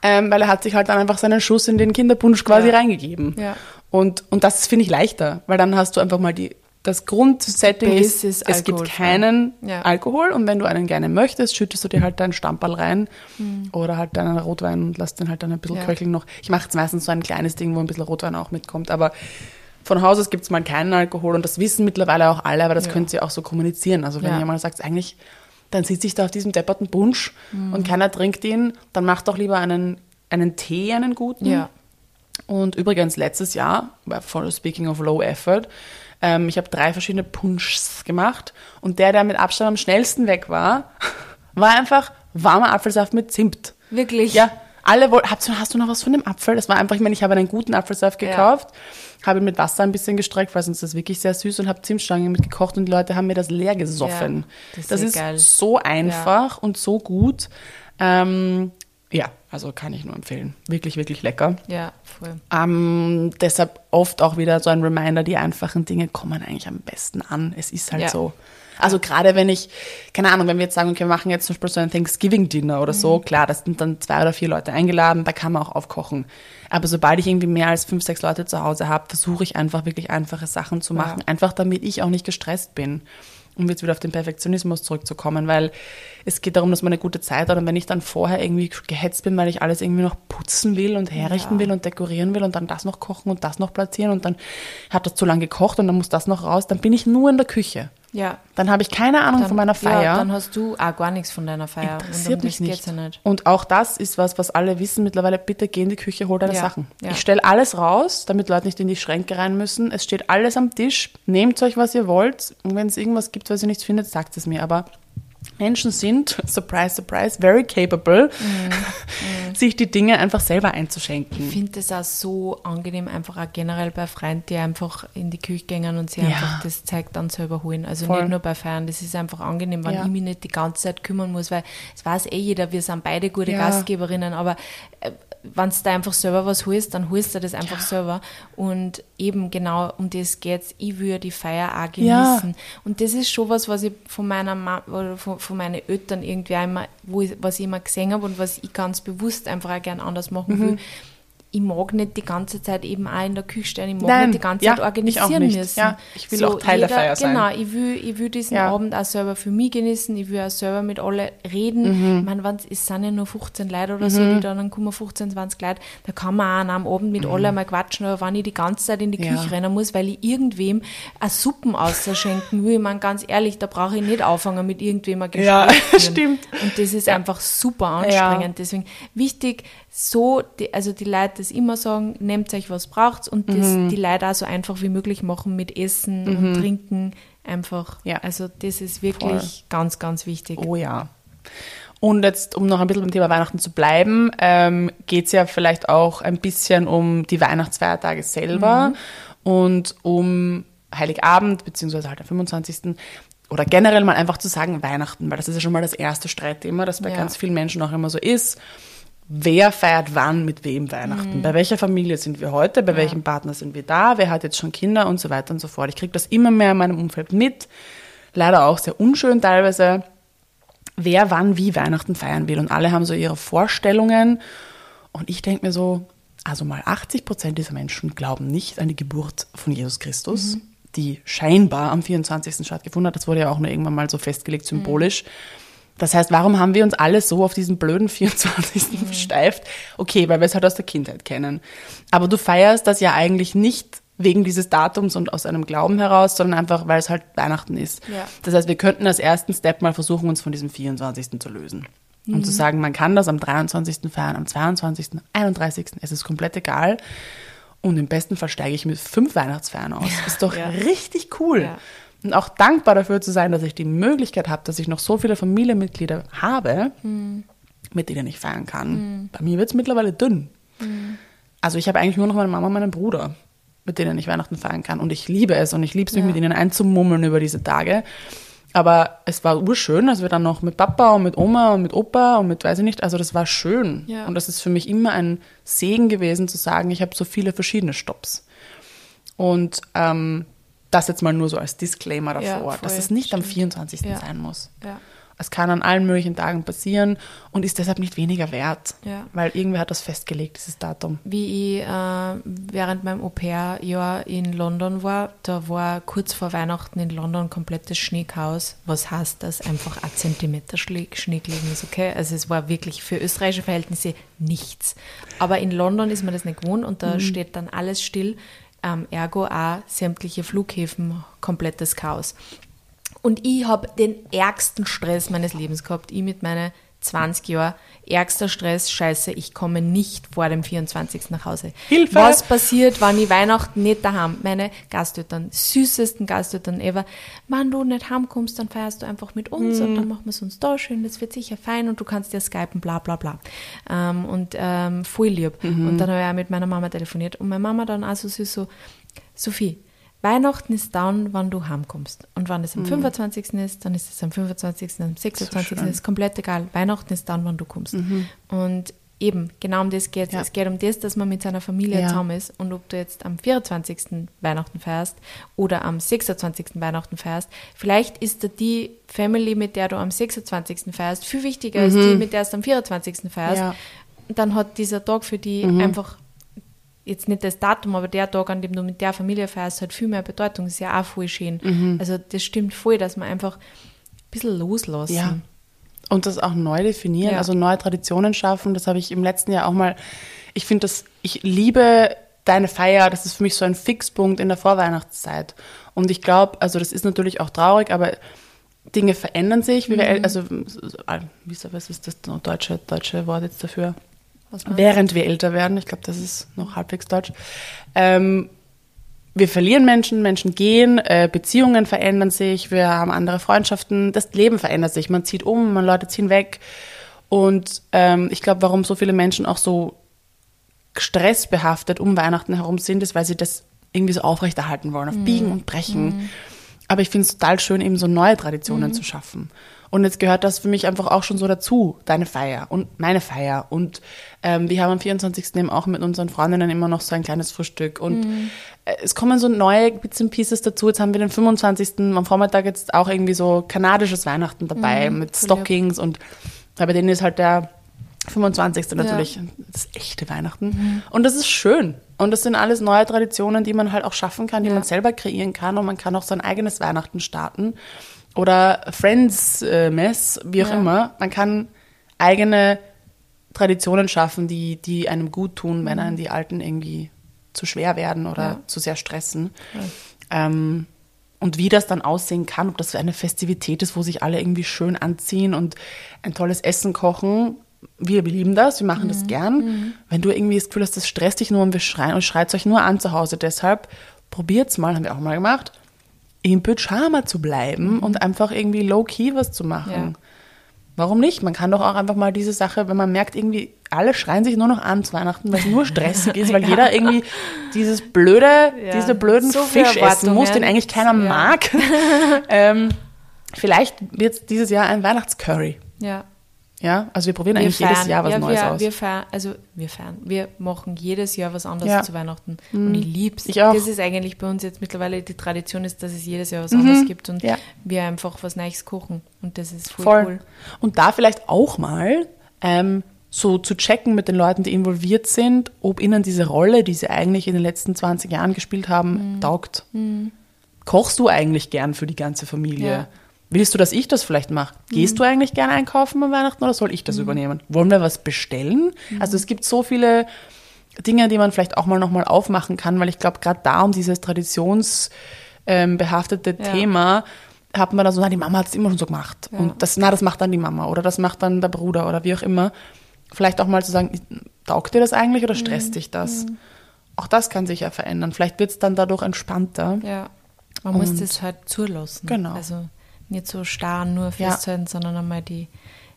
S2: Ähm, weil er hat sich halt dann einfach seinen Schuss in den Kinderpunsch quasi
S1: Ja.
S2: reingegeben.
S1: Ja.
S2: Und, und das finde ich leichter, weil dann hast du einfach mal die, das Grundsetting ist,
S1: Basis
S2: es gibt
S1: alkoholfrei.
S2: keinen
S1: Ja.
S2: Alkohol und wenn du einen gerne möchtest, schüttest du dir halt deinen Stamperl rein
S1: Mhm.
S2: oder halt deinen Rotwein und lass den halt dann ein bisschen
S1: Ja.
S2: köcheln noch. Ich mache jetzt meistens so ein kleines Ding, wo ein bisschen Rotwein auch mitkommt, aber von Haus aus gibt es mal keinen Alkohol und das wissen mittlerweile auch alle, aber das
S1: Ja.
S2: könnt ihr auch so kommunizieren. Also wenn
S1: Ja.
S2: mal sagt, eigentlich, dann sitze ich da auf diesem depperten Punsch
S1: Mhm.
S2: und keiner trinkt ihn, dann macht doch lieber einen, einen Tee, einen guten.
S1: Ja.
S2: Und übrigens letztes Jahr, speaking of low effort, ähm, ich habe drei verschiedene Punschs gemacht und der, der mit Abstand am schnellsten weg war, *laughs* war einfach warmer Apfelsaft mit Zimt.
S1: Wirklich?
S2: Ja, Alle wollten, hast, du- hast du noch was von dem Apfel? Das war einfach, ich meine, ich habe einen guten Apfelsaft gekauft, habe ihn mit Wasser ein bisschen gestreckt, weil sonst ist das wirklich sehr süß und habe Zimtstangen mitgekocht und die Leute haben mir das leer gesoffen.
S1: Ja, das ist
S2: das ist so einfach und so gut. Ähm, ja, also kann ich nur empfehlen. Wirklich, wirklich lecker.
S1: Ja, voll.
S2: Ähm, deshalb oft auch wieder so ein Reminder, die einfachen Dinge kommen eigentlich am besten an. Es ist halt
S1: Ja.
S2: so. Also gerade wenn ich, keine Ahnung, wenn wir jetzt sagen, okay, wir machen jetzt zum Beispiel so ein Thanksgiving-Dinner oder
S1: Mhm.
S2: so, klar, das sind dann zwei oder vier Leute eingeladen, da kann man auch aufkochen. Aber sobald ich irgendwie mehr als fünf, sechs Leute zu Hause habe, versuche ich einfach wirklich einfache Sachen zu machen, einfach damit ich auch nicht gestresst bin. Um jetzt wieder auf den Perfektionismus zurückzukommen, weil es geht darum, dass man eine gute Zeit hat und wenn ich dann vorher irgendwie gehetzt bin, weil ich alles irgendwie noch putzen will und herrichten
S1: Ja.
S2: will und dekorieren will und dann das noch kochen und das noch platzieren und dann hat das zu lange gekocht und dann muss das noch raus, dann bin ich nur in der Küche.
S1: Ja.
S2: Dann habe ich keine Ahnung
S1: Dann,
S2: von meiner Feier.
S1: Ja, dann hast du auch gar nichts von deiner Feier.
S2: Interessiert
S1: und
S2: mich nicht.
S1: ja nicht.
S2: Und auch das ist was, was alle wissen mittlerweile. Bitte geh in die Küche, hol deine
S1: Ja,
S2: Sachen. Ich stelle alles raus, damit Leute nicht in die Schränke rein müssen. Es steht alles am Tisch. Nehmt euch, was ihr wollt. Und wenn es irgendwas gibt, was ihr nicht findet, sagt es mir. Aber Menschen sind, surprise, surprise, very capable, *laughs* sich die Dinge einfach selber einzuschenken.
S1: Ich finde das auch so angenehm, einfach auch generell bei Freunden, die einfach in die Küche gehen und sich
S2: Ja.
S1: einfach das Zeug dann selber holen. Also
S2: Voll.
S1: nicht nur bei Feiern, das ist einfach angenehm, wenn
S2: Ja.
S1: ich mich nicht die ganze Zeit kümmern muss, weil es weiß eh jeder, wir sind beide gute
S2: Ja.
S1: Gastgeberinnen, aber äh, wenn du da einfach selber was holst, dann holst du das einfach selber. Und eben genau um das geht's. Ich will die Feier auch
S2: Ja.
S1: genießen. Und das ist schon was, was ich von meiner oder von, von meinen Eltern irgendwie auch immer, wo ich, was ich immer gesehen habe und was ich ganz bewusst einfach auch gern anders machen
S2: Mhm.
S1: Ich mag nicht die ganze Zeit eben auch in der Küche stehen. Ich mag
S2: Nein,
S1: nicht die ganze
S2: ja,
S1: Zeit organisieren müssen.
S2: Ja, ich will auch Teil der Feier sein.
S1: Genau, ich will, ich will diesen
S2: Ja.
S1: Abend auch selber für mich genießen. Ich will auch selber mit alle reden.
S2: Mhm.
S1: Ich meine, wenn es sind ja nur 15 Leute oder so, die da, dann kommen 15, 20 Leute, da kann man auch an einem Abend mit alle mal quatschen, aber wenn ich die ganze Zeit in die
S2: Mhm. Ja.
S1: Küche rennen muss, weil ich irgendwem eine Suppen ausschenken will, ich meine, ganz ehrlich, da brauche ich nicht anfangen mit irgendwem ein Gespräch *laughs*
S2: Ja, stimmt.
S1: Und das ist einfach super anstrengend. Deswegen wichtig, so, die, also die Leute das immer sagen, nehmt euch was braucht und das
S2: Mhm.
S1: die Leute auch so einfach wie möglich machen mit Essen und Trinken. Einfach.
S2: Ja.
S1: Also das ist wirklich
S2: Voll.
S1: ganz, ganz wichtig.
S2: Oh ja. Und jetzt, um noch ein bisschen beim Thema Weihnachten zu bleiben, ähm, geht es ja vielleicht auch ein bisschen um die Weihnachtsfeiertage selber und um Heiligabend, beziehungsweise halt am 25. Oder generell mal einfach zu sagen Weihnachten, weil das ist ja schon mal das erste Streitthema, das bei
S1: Ja.
S2: ganz vielen Menschen auch immer so ist. Wer feiert wann mit wem Weihnachten? Bei welcher Familie sind wir heute? Bei welchem Partner sind wir da? Wer hat jetzt schon Kinder und so weiter und so fort? Ich kriege das immer mehr in meinem Umfeld mit. Leider auch sehr unschön teilweise wer wann wie Weihnachten feiern will. Und alle haben so ihre Vorstellungen. Und ich denke mir so, also mal 80 Prozent dieser Menschen glauben nicht an die Geburt von Jesus Christus, die scheinbar am 24. stattgefunden hat. Das wurde ja auch nur irgendwann mal so festgelegt, symbolisch. Das heißt, warum haben wir uns alle so auf diesen blöden *laughs* 24. versteift? Okay, weil wir es halt aus der Kindheit kennen. Aber du feierst das ja eigentlich nicht wegen dieses Datums und aus einem Glauben heraus, sondern einfach, weil es halt Weihnachten ist.
S1: Ja.
S2: Das heißt, wir könnten als ersten Step mal versuchen, uns von diesem 24. zu lösen. Und zu sagen, man kann das am 23. feiern, am 22., 31. Es ist komplett egal. Und im besten Fall steige ich mit fünf Weihnachtsfeiern aus. Ist doch
S1: Ja.
S2: richtig cool. Und auch dankbar dafür zu sein, dass ich die Möglichkeit habe, dass ich noch so viele Familienmitglieder habe, mit denen ich feiern kann. Bei mir wird es mittlerweile dünn. Also ich habe eigentlich nur noch meine Mama und meinen Bruder, mit denen ich Weihnachten feiern kann. Und ich liebe es und ich liebe es, mich
S1: Ja.
S2: mit ihnen einzumummeln über diese Tage. Aber es war urschön, als wir dann noch mit Papa und mit Oma und mit Opa und mit, weiß ich nicht, also das war schön.
S1: Ja.
S2: Und das ist für mich immer ein Segen gewesen, zu sagen, ich habe so viele verschiedene Stops. Und ähm, das jetzt mal nur so als Disclaimer davor,
S1: Ja,
S2: dass es nicht am
S1: stimmt.
S2: 24.
S1: Ja.
S2: sein muss.
S1: Ja.
S2: Es kann an allen möglichen Tagen passieren und ist deshalb nicht weniger wert,
S1: Ja.
S2: weil irgendwer hat das festgelegt, dieses Datum.
S1: Wie ich äh, während meinem Au-pair-Jahr in London war, da war kurz vor Weihnachten in London komplettes Schneechaos. Was heißt das? Einfach ein Zentimeter Schnee Schnee gelegen ist, okay? Also es war wirklich für österreichische Verhältnisse nichts. Aber in London ist man das nicht gewohnt und da steht dann alles still. Ähm, ergo auch sämtliche Flughäfen, komplettes Chaos. Und ich habe den ärgsten Stress meines Lebens gehabt. Ich mit meinen 20 Jahre. Ärgster Stress, scheiße, ich komme nicht vor dem 24. nach Hause.
S2: Hilfe!
S1: Was passiert, wenn ich Weihnachten nicht daheim? Meine Gasteltern, süßesten Gasteltern ever. Wenn du nicht heimkommst, dann feierst du einfach mit uns und dann machen wir es uns da schön, das wird sicher fein und du kannst dir skypen, bla bla bla. Ähm, und ähm, voll lieb. Und dann habe ich auch mit meiner Mama telefoniert und meine Mama dann auch so süß so, Sophie, Weihnachten ist dann, wann du heimkommst. Und wann es am 25. ist, dann ist es am 25., am 26.
S2: schön.
S1: ist komplett egal. Weihnachten ist dann, wann du kommst. Und eben, genau um das geht
S2: Ja.
S1: es. geht um das, dass man mit seiner Familie
S2: Ja.
S1: zusammen ist. Und ob du jetzt am 24. Weihnachten feierst oder am 26. Weihnachten feierst, vielleicht ist da die Family, mit der du am 26. feierst, viel wichtiger als die, mit der du am 24. feierst.
S2: Ja.
S1: Dann hat dieser Tag für die einfach jetzt nicht das Datum, aber der Tag, an dem du mit der Familie feierst, hat viel mehr Bedeutung. Das ist ja auch voll schön. Also das stimmt voll, dass man einfach ein bisschen loslassen.
S2: Ja. Und das auch neu definieren,
S1: Ja.
S2: also neue Traditionen schaffen. Das habe ich im letzten Jahr auch mal. Ich finde das, ich liebe deine Feier. Das ist für mich so ein Fixpunkt in der Vorweihnachtszeit. Und ich glaube, also das ist natürlich auch traurig, aber Dinge verändern sich. Wie wir, äl- also, wie ist, was ist das deutsche, deutsche Wort jetzt dafür? Während wir älter werden, ich glaube, das ist noch halbwegs deutsch. Ähm, wir verlieren Menschen, Menschen gehen, äh, Beziehungen verändern sich, wir haben andere Freundschaften, das Leben verändert sich. Man zieht um, man Leute ziehen weg. Und ähm, ich glaube, warum so viele Menschen auch so stressbehaftet um Weihnachten herum sind, ist, weil sie das irgendwie so aufrechterhalten wollen, auf Biegen und Brechen. Aber ich finde es total schön, eben so neue Traditionen zu schaffen. Und jetzt gehört das für mich einfach auch schon so dazu, deine Feier und meine Feier. Und ähm, wir haben am 24. eben auch mit unseren Freundinnen immer noch so ein kleines Frühstück. Und äh, es kommen so neue Bits and Pieces dazu. Jetzt haben wir den 25. am Vormittag jetzt auch irgendwie so kanadisches Weihnachten dabei mit
S1: voll lieb.
S2: Stockings. Und ja, bei denen ist halt der 25. natürlich das echte Weihnachten. Und das ist schön. Und das sind alles neue Traditionen, die man halt auch schaffen kann, die
S1: Ja.
S2: man selber kreieren kann. Und man kann auch sein eigenes Weihnachten starten. Oder Friends äh, Mess, wie auch
S1: Ja.
S2: immer. Man kann eigene Traditionen schaffen, die, die einem gut tun, wenn einem die alten irgendwie zu schwer werden oder
S1: Ja.
S2: zu sehr stressen. Ähm, und wie das dann aussehen kann, ob das eine Festivität ist, wo sich alle irgendwie schön anziehen und ein tolles Essen kochen. Wir lieben das, wir machen
S1: Mhm.
S2: das gern. Wenn du irgendwie das Gefühl hast, das stresst dich nur und wir schreien und schreit euch nur an zu Hause, deshalb probiert's mal, haben wir auch mal gemacht, im Pyjama zu bleiben und einfach irgendwie low-key was zu machen.
S1: Mhm. Ja.
S2: Warum nicht? Man kann doch auch einfach mal diese Sache, wenn man merkt, irgendwie alle schreien sich nur noch an zu Weihnachten, weil es nur stressig *laughs* ist, weil
S1: Ja.
S2: jeder irgendwie dieses blöde,
S1: Ja.
S2: diese blöden
S1: So
S2: Fisch essen muss, den eigentlich keiner mag. *laughs* ähm, vielleicht wird es dieses Jahr ein Weihnachtscurry.
S1: Ja.
S2: Ja, also wir probieren eigentlich jedes Jahr was
S1: ja,
S2: Neues
S1: wir,
S2: aus.
S1: Wir feiern, also wir feiern, wir machen jedes Jahr was anderes
S2: Ja. Mhm.
S1: zu Weihnachten. Und ich lieb's.
S2: Ich auch. Mhm.
S1: Das ist eigentlich bei uns jetzt mittlerweile die Tradition ist, dass es jedes Jahr was anderes gibt und
S2: Ja.
S1: wir einfach was Neues kochen. Und das ist voll,
S2: Voll.
S1: cool.
S2: Und da vielleicht auch mal ähm, so zu checken mit den Leuten, die involviert sind, ob ihnen diese Rolle, die sie eigentlich in den letzten 20 Jahren gespielt haben,
S1: Mhm.
S2: taugt. Kochst du eigentlich gern für die ganze Familie?
S1: Mhm.
S2: Willst du, dass ich das vielleicht mache? Gehst du eigentlich gerne einkaufen an Weihnachten oder soll ich das übernehmen? Wollen wir was bestellen?
S1: Mhm.
S2: Also es gibt so viele Dinge, die man vielleicht auch mal nochmal aufmachen kann, weil ich glaube, gerade da um dieses traditionsbehaftete ähm,
S1: Ja.
S2: Thema hat man da so, na, die Mama hat es immer schon so gemacht.
S1: Ja.
S2: Und das, na, das macht dann die Mama oder das macht dann der Bruder oder wie auch immer. Vielleicht auch mal zu sagen, taugt dir das eigentlich oder
S1: Mhm.
S2: stresst dich das? Auch das kann sich ja verändern. Vielleicht wird es dann dadurch entspannter.
S1: Ja. Man muss
S2: Und-
S1: das halt zulassen.
S2: Genau.
S1: Also nicht so starr nur
S2: Ja.
S1: festhalten, sondern einmal die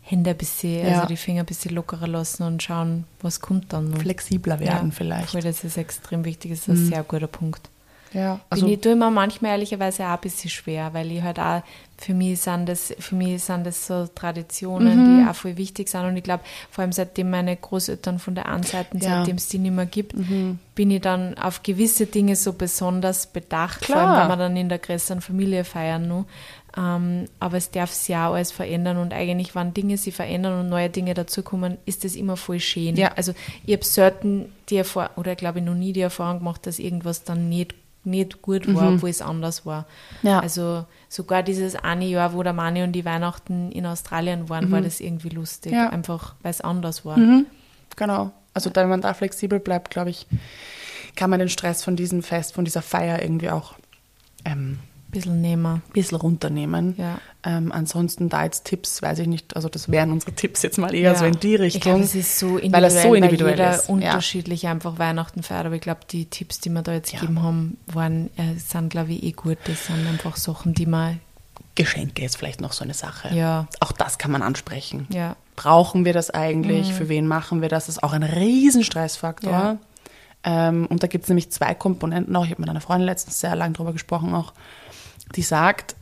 S1: Hände ein bisschen,
S2: Ja.
S1: also die Finger ein bisschen lockerer lassen und schauen, was kommt dann. noch.
S2: Flexibler werden vielleicht. Mhm.
S1: Voll, das ist extrem wichtig, das ist ein sehr guter Punkt.
S2: Ja, also
S1: Bin ich tue mir manchmal ehrlicherweise auch ein bisschen schwer, weil ich halt auch, für mich sind das, für mich sind das so Traditionen,
S2: Mhm.
S1: die auch voll wichtig sind. Und ich glaube, vor allem seitdem meine Großeltern von der einen Seite,
S2: Ja. Mhm.
S1: seitdem es die nicht mehr gibt, bin ich dann auf gewisse Dinge so besonders bedacht, vor
S2: Klar.
S1: allem wenn wir dann in der größeren Familie feiern. Nur. Ähm, aber es darf sich ja auch alles verändern und eigentlich, wenn Dinge sich verändern und neue Dinge dazukommen, ist das immer voll schön.
S2: Ja.
S1: Also ich habe selten die Erfahrung, oder glaube ich noch nie die Erfahrung gemacht, dass irgendwas dann nicht, nicht gut war, obwohl es anders war.
S2: Mhm. Ja.
S1: Also sogar dieses eine Jahr, wo der Mani und die Weihnachten in Australien waren, war das irgendwie lustig.
S2: Mhm. Ja.
S1: Einfach, weil es anders war.
S2: Genau. Also wenn man da flexibel bleibt, glaube ich, kann man den Stress von diesem Fest, von dieser Feier irgendwie auch ähm,
S1: bisschen nehmen.
S2: ein bisschen runternehmen.
S1: Ja.
S2: Ähm, ansonsten da jetzt Tipps, weiß ich nicht, also das wären unsere Tipps jetzt mal eher
S1: Ja.
S2: so in die
S1: Ich glaube,
S2: Richtung.
S1: es ist so individuell,
S2: weil es so individuell
S1: jeder
S2: ist. Ja.
S1: unterschiedlich einfach Weihnachten feiert. Aber ich glaube, die Tipps, die wir da jetzt
S2: Ja.
S1: gegeben haben, waren, äh, sind, glaube ich, eh gut. Das sind einfach Sachen, die man,
S2: Geschenke ist vielleicht noch so eine Sache.
S1: Ja.
S2: Auch das kann man ansprechen.
S1: ja,
S2: Brauchen wir das eigentlich? Für wen machen wir das? Das ist auch ein Riesenstressfaktor.
S1: Ja.
S2: Ähm, und da gibt es nämlich zwei Komponenten auch. Ich habe mit einer Freundin letztens sehr lange drüber gesprochen auch, die sagt,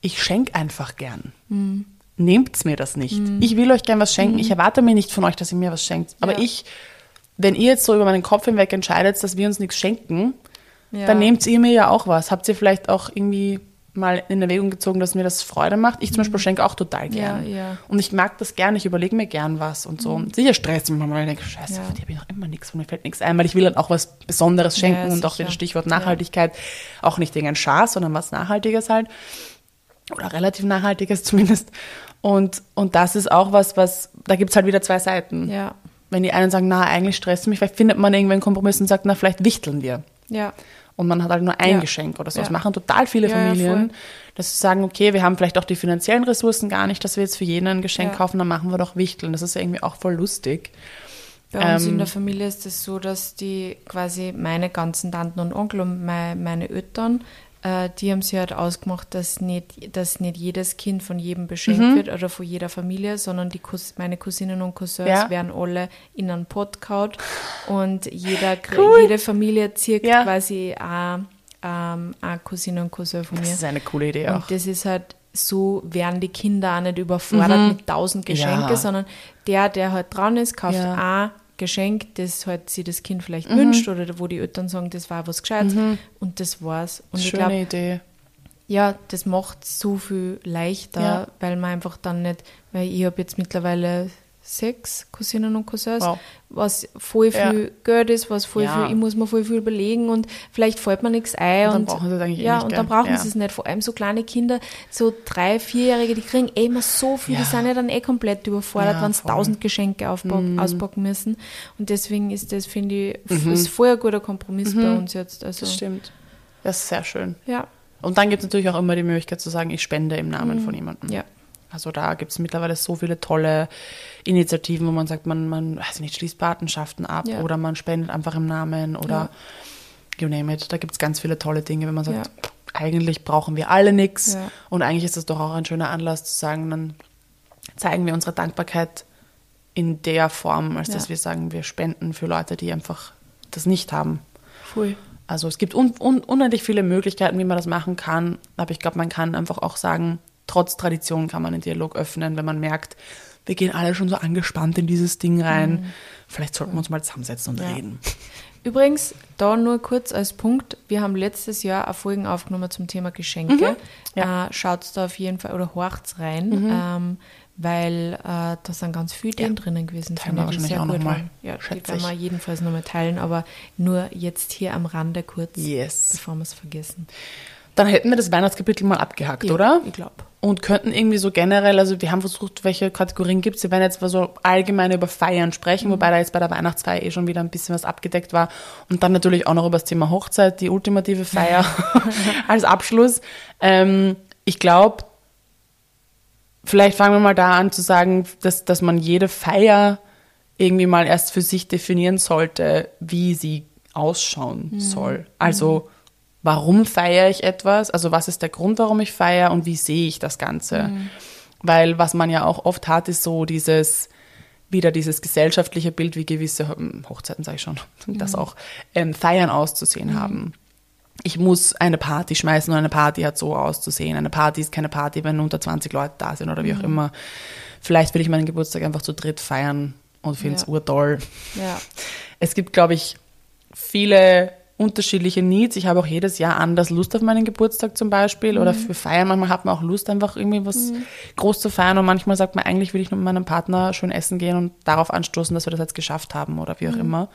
S2: ich schenke einfach gern.
S1: Mhm.
S2: Nehmt's mir das nicht. Ich will euch gern was schenken. Ich erwarte mir nicht von euch, dass ihr mir was schenkt. Aber
S1: Ja.
S2: ich, wenn ihr jetzt so über meinen Kopf hinweg entscheidet, dass wir uns nichts schenken,
S1: ja.
S2: dann nehmt ihr mir ja auch was. Habt ihr vielleicht auch irgendwie mal in Erwägung gezogen, dass mir das Freude macht? Ich zum Beispiel schenke auch total gern.
S1: Mhm. Ja, ja.
S2: Und ich mag das gern, ich überlege mir gern was und so. Und sicher stresst mich manchmal, weil ich denke, scheiße,
S1: Ja.
S2: für die habe ich noch immer nichts, von mir fällt nichts ein, weil ich will dann auch was Besonderes schenken
S1: Ja,
S2: und auch wieder Stichwort Nachhaltigkeit, auch nicht irgendein Schaß, sondern was Nachhaltiges halt. Oder relativ Nachhaltiges *laughs* zumindest. Und, und das ist auch was, was, da gibt es halt wieder zwei Seiten.
S1: ja,
S2: Wenn die einen sagen, na, eigentlich stresst mich, vielleicht findet man irgendwann einen Kompromiss und sagt, na, vielleicht wichteln wir
S1: ja,
S2: und man hat halt nur ein
S1: Ja.
S2: Geschenk oder so. Das
S1: Ja.
S2: machen total viele Familien, dass sie sagen, okay, wir haben vielleicht auch die finanziellen Ressourcen gar nicht, dass wir jetzt für jeden ein Geschenk kaufen, dann machen wir doch Wichteln. Das ist ja irgendwie auch voll lustig.
S1: Bei uns
S2: Ähm,
S1: in der Familie ist es so, dass die quasi meine ganzen Tanten und Onkel und meine, meine Eltern, äh, die haben sich halt ausgemacht, dass nicht, dass nicht jedes Kind von jedem beschenkt
S2: Mhm.
S1: wird oder von jeder Familie, sondern die Cous meine Cousinen und Cousins
S2: Ja.
S1: werden alle in einen Pot kaut und jeder,
S2: Cool.
S1: jede Familie zieht
S2: Ja.
S1: quasi eine, ähm, eine Cousine und Cousin von
S2: Das
S1: mir.
S2: ist eine coole Idee auch.
S1: Und das ist halt, so werden die Kinder auch nicht überfordert mit tausend Geschenke,
S2: Mhm. Ja.
S1: sondern der, der halt dran ist, kauft
S2: Ja. Mhm.
S1: Geschenk, das halt sich das Kind vielleicht wünscht oder wo die Eltern sagen, das war was Gescheites und das war's. Und ich
S2: Schöne
S1: glaube,
S2: Idee.
S1: ja, das macht so viel leichter,
S2: Ja.
S1: weil man einfach dann nicht, weil ich habe jetzt mittlerweile sechs Cousinen und Cousins,
S2: Wow.
S1: was voll
S2: Ja.
S1: viel Geld ist, was voll
S2: Ja.
S1: viel, ich muss mir voll viel überlegen und vielleicht fällt mir nichts ein.
S2: Und dann
S1: und,
S2: brauchen sie es eigentlich eh
S1: Ja,
S2: nicht,
S1: und dann brauchen
S2: Ja.
S1: sie es nicht. Vor allem so kleine Kinder, so drei, vierjährige, die kriegen eh immer so viel,
S2: Ja.
S1: die sind ja dann eh komplett überfordert,
S2: Ja,
S1: wenn sie.
S2: Mhm.
S1: tausend Geschenke aufpacken, auspacken müssen. Und deswegen ist das, finde ich,
S2: Mhm.
S1: ist voll ein guter Kompromiss bei uns jetzt. Also,
S2: Das stimmt. Das ist sehr schön.
S1: Ja,
S2: Und dann gibt es natürlich auch immer die Möglichkeit zu sagen, ich spende im Namen von jemandem.
S1: Mhm. ja.
S2: Also da gibt es mittlerweile so viele tolle Initiativen, wo man sagt, man, man weiß nicht, schließt Patenschaften ab
S1: Ja.
S2: oder man spendet einfach im Namen oder you name it. Da gibt es ganz viele tolle Dinge, wenn man sagt,
S1: Ja.
S2: eigentlich brauchen wir alle nichts
S1: Ja.
S2: und eigentlich ist es doch auch ein schöner Anlass zu sagen, dann zeigen wir unsere Dankbarkeit in der Form, als dass
S1: Ja.
S2: wir sagen, wir spenden für Leute, die einfach das nicht haben.
S1: Voll.
S2: Also es gibt un un unendlich viele Möglichkeiten, wie man das machen kann. Aber ich glaube, man kann einfach auch sagen, trotz Tradition kann man den Dialog öffnen, wenn man merkt, wir gehen alle schon so angespannt in dieses Ding rein. Vielleicht sollten wir uns mal zusammensetzen und
S1: Ja.
S2: reden.
S1: Übrigens, da nur kurz als Punkt, wir haben letztes Jahr auch Folgen aufgenommen zum Thema Geschenke.
S2: Mhm. Ja. Mhm.
S1: Äh, Schaut da auf jeden Fall oder horcht's rein, ähm, weil äh, da sind ganz viele Ideen drinnen gewesen.
S2: Teilen wir wahrscheinlich
S1: sehr
S2: auch
S1: gut
S2: noch mal,
S1: waren. Ja, die werden wir jedenfalls nochmal teilen, aber nur jetzt hier am Rande kurz,
S2: Yes.
S1: bevor wir es vergessen.
S2: Dann hätten wir das Weihnachtskapitel mal abgehakt,
S1: Ja,
S2: oder?
S1: Ich glaube.
S2: Und könnten irgendwie so generell, also wir haben versucht, welche Kategorien gibt es. Wir werden jetzt mal so allgemein über Feiern sprechen, wobei da jetzt bei der Weihnachtsfeier eh schon wieder ein bisschen was abgedeckt war. Und dann natürlich auch noch über das Thema Hochzeit, die ultimative Feier *laughs* *laughs* als Abschluss. Ähm, ich glaube, vielleicht fangen wir mal da an zu sagen, dass, dass man jede Feier irgendwie mal erst für sich definieren sollte, wie sie ausschauen soll. Also, warum feiere ich etwas? Also, was ist der Grund, warum ich feiere und wie sehe ich das Ganze? Weil was man ja auch oft hat, ist so dieses, wieder dieses gesellschaftliche Bild, wie gewisse hm, Hochzeiten, sage ich schon, *laughs* das auch, ähm, Feiern auszusehen haben. Ich muss eine Party schmeißen und eine Party hat so auszusehen. Eine Party ist keine Party, wenn unter 20 Leute da sind oder wie auch immer. Vielleicht will ich meinen Geburtstag einfach zu dritt feiern und finde es
S1: Ja.
S2: urtoll.
S1: Ja.
S2: Es gibt, glaube ich, viele unterschiedliche Needs. Ich habe auch jedes Jahr anders Lust auf meinen Geburtstag zum Beispiel oder für Feiern. Manchmal hat man auch Lust, einfach irgendwie was groß zu feiern und manchmal sagt man, eigentlich will ich mit meinem Partner schön essen gehen und darauf anstoßen, dass wir das jetzt geschafft haben oder wie auch immer.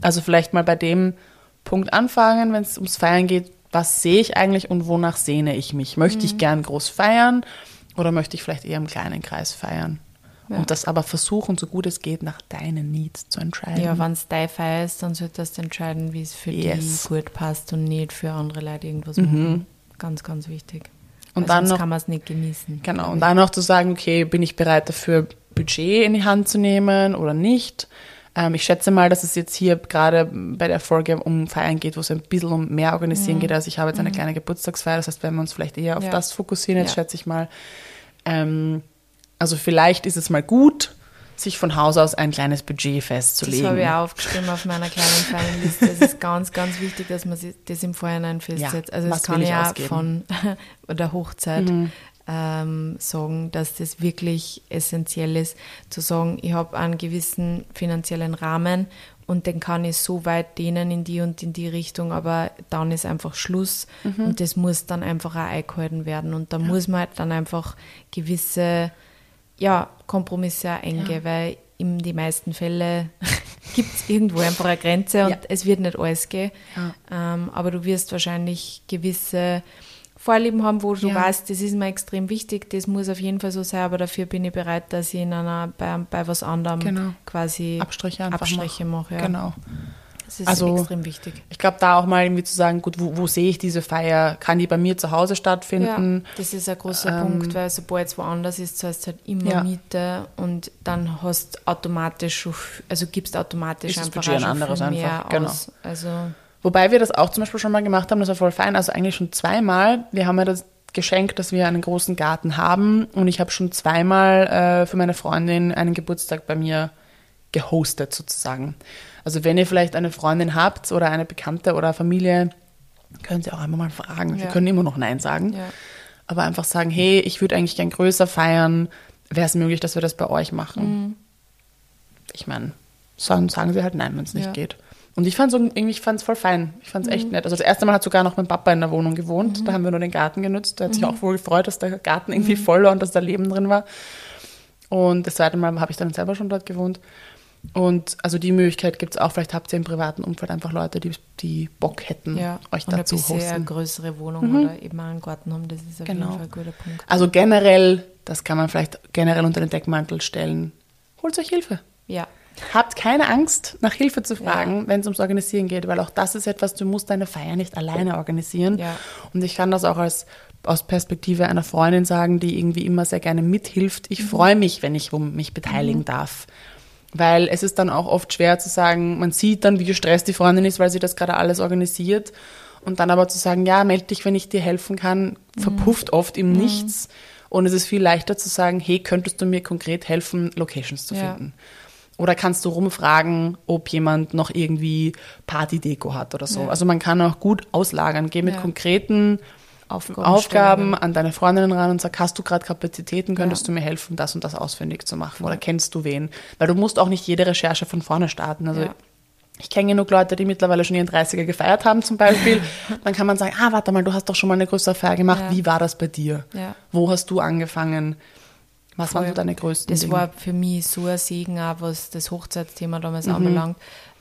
S2: Also vielleicht mal bei dem Punkt anfangen, wenn es ums Feiern geht. Was sehe ich eigentlich und wonach sehne ich mich? Möchte ich gern groß feiern oder möchte ich vielleicht eher im kleinen Kreis feiern?
S1: Ja.
S2: Und das aber versuchen, so gut es geht, nach deinen Needs zu entscheiden.
S1: Ja, wenn es dein Feier ist, dann solltest du entscheiden, wie es für
S2: Yes.
S1: dich gut passt und nicht für andere Leute irgendwas machen. ganz, ganz wichtig.
S2: Und dann
S1: sonst
S2: noch-
S1: kann man es nicht genießen.
S2: Genau, und dann auch zu sagen, okay, bin ich bereit dafür, Budget in die Hand zu nehmen oder nicht? Ähm, ich schätze mal, dass es jetzt hier gerade bei der Folge um Feiern geht, wo es ein bisschen um mehr organisieren geht. Also ich habe jetzt eine kleine Geburtstagsfeier, das heißt, wenn wir uns vielleicht eher auf
S1: Ja.
S2: das fokussieren, jetzt
S1: Ja.
S2: schätze ich mal. Ähm, also vielleicht ist es mal gut, sich von Haus aus ein kleines Budget
S1: Das
S2: festzulegen.
S1: habe ich auch aufgeschrieben auf meiner kleinen Feiernliste. Es ist ganz, ganz wichtig, dass man sich das im Vorhinein festsetzt. also
S2: was
S1: das kann
S2: ausgeben?
S1: von *laughs* der Hochzeit ähm, sagen, dass das wirklich essentiell ist, zu sagen, ich habe einen gewissen finanziellen Rahmen und den kann ich so weit dehnen in die und in die Richtung, aber dann ist einfach Schluss und das muss dann einfach auch eingehalten werden und da muss man halt dann einfach gewisse ja, Kompromisse auch eingehen, weil in die meisten Fälle *laughs* gibt es irgendwo einfach eine Grenze und
S2: Ja.
S1: es wird nicht alles gehen.
S2: Ja.
S1: Ähm, aber du wirst wahrscheinlich gewisse Vorlieben haben, wo du
S2: Ja.
S1: weißt, das ist mir extrem wichtig, das muss auf jeden Fall so sein, aber dafür bin ich bereit, dass ich in einer, bei, bei was anderem
S2: Genau.
S1: quasi
S2: Abstriche
S1: Abstriche mache. Ja.
S2: Genau.
S1: Das ist
S2: Also-
S1: extrem wichtig.
S2: Ich glaube, da auch mal irgendwie zu sagen, gut, wo, wo sehe ich diese Feier? Kann die bei mir zu Hause
S1: Ja,
S2: stattfinden?
S1: das ist ein großer Punkt, weil sobald es woanders ist, zahlst du halt immer
S2: Ähm, Ja.
S1: Miete und dann hast automatisch also gibst automatisch
S2: Ist das
S1: einfach
S2: Budget
S1: auch
S2: ein anderes einfach, genau.
S1: aus. Also
S2: Wobei wir das auch zum Beispiel schon mal gemacht haben, das war voll fein, also eigentlich schon zweimal. Wir haben ja das Geschenk, dass wir einen großen Garten haben und ich habe schon zweimal äh, für meine Freundin einen Geburtstag bei mir gehostet sozusagen. Also wenn ihr vielleicht eine Freundin habt oder eine Bekannte oder Familie, könnt ihr auch einfach mal fragen.
S1: Ja.
S2: können immer noch Nein sagen.
S1: Ja.
S2: Aber einfach sagen, hey, ich würde eigentlich gern größer feiern. Wäre es möglich, dass wir das bei euch machen? Ich meine, sagen, sagen sie halt nein, wenn es nicht
S1: Ja.
S2: geht. Und ich fand es irgendwie, ich fand's voll fein. Ich fand es echt nett. Also das erste Mal hat sogar noch mein Papa in der Wohnung gewohnt. Da haben wir nur den Garten genutzt. Der hat sich auch wohl gefreut, dass der Garten irgendwie voll war und dass da Leben drin war. Und das zweite Mal habe ich dann selber schon dort gewohnt. Und also die Möglichkeit gibt es auch. Vielleicht habt ihr im privaten Umfeld einfach Leute, die, die Bock hätten,
S1: ja,
S2: euch
S1: und ein
S2: dazu
S1: bisschen eine
S2: hosten.
S1: größere Wohnung oder eben einen Garten haben, das ist auf
S2: Genau.
S1: jeden Fall ein guter Punkt.
S2: Also generell, das kann man vielleicht generell unter den Deckmantel stellen. Holt euch Hilfe.
S1: Ja,
S2: Habt keine Angst, nach Hilfe zu fragen, wenn es ums Organisieren geht, weil auch das ist etwas, du musst deine Feier nicht alleine organisieren.
S1: Ja.
S2: Und ich kann das auch als aus Perspektive einer Freundin sagen, die irgendwie immer sehr gerne mithilft. Ich freue mich, wenn ich mich beteiligen darf. Weil es ist dann auch oft schwer zu sagen, man sieht dann, wie gestresst die Freundin ist, weil sie das gerade alles organisiert. Und dann aber zu sagen, ja, melde dich, wenn ich dir helfen kann, verpufft oft im Nichts. Und es ist viel leichter zu sagen, hey, könntest du mir konkret helfen, Locations zu
S1: Ja.
S2: finden? Oder kannst du rumfragen, ob jemand noch irgendwie Partydeko hat oder so.
S1: Ja.
S2: Also man kann auch gut auslagern. Geh mit
S1: Ja.
S2: konkreten
S1: Aufgaben,
S2: Aufgaben an deine Freundinnen ran und sag, hast du gerade Kapazitäten, könntest du mir helfen, das und das ausfindig zu machen? Oder kennst du wen? Weil du musst auch nicht jede Recherche von vorne starten. Also
S1: Ja.
S2: ich kenne genug Leute, die mittlerweile schon ihren 30er gefeiert haben zum Beispiel. *laughs* Dann kann man sagen, ah, warte mal, du hast doch schon mal eine größere Feier gemacht.
S1: Ja.
S2: Wie war das bei dir?
S1: Ja.
S2: Wo hast du angefangen? Was waren
S1: Voll.
S2: so deine größten
S1: Das
S2: Dinge?
S1: war für mich so ein Segen, auch was das Hochzeitsthema damals
S2: Mhm.
S1: anbelangt,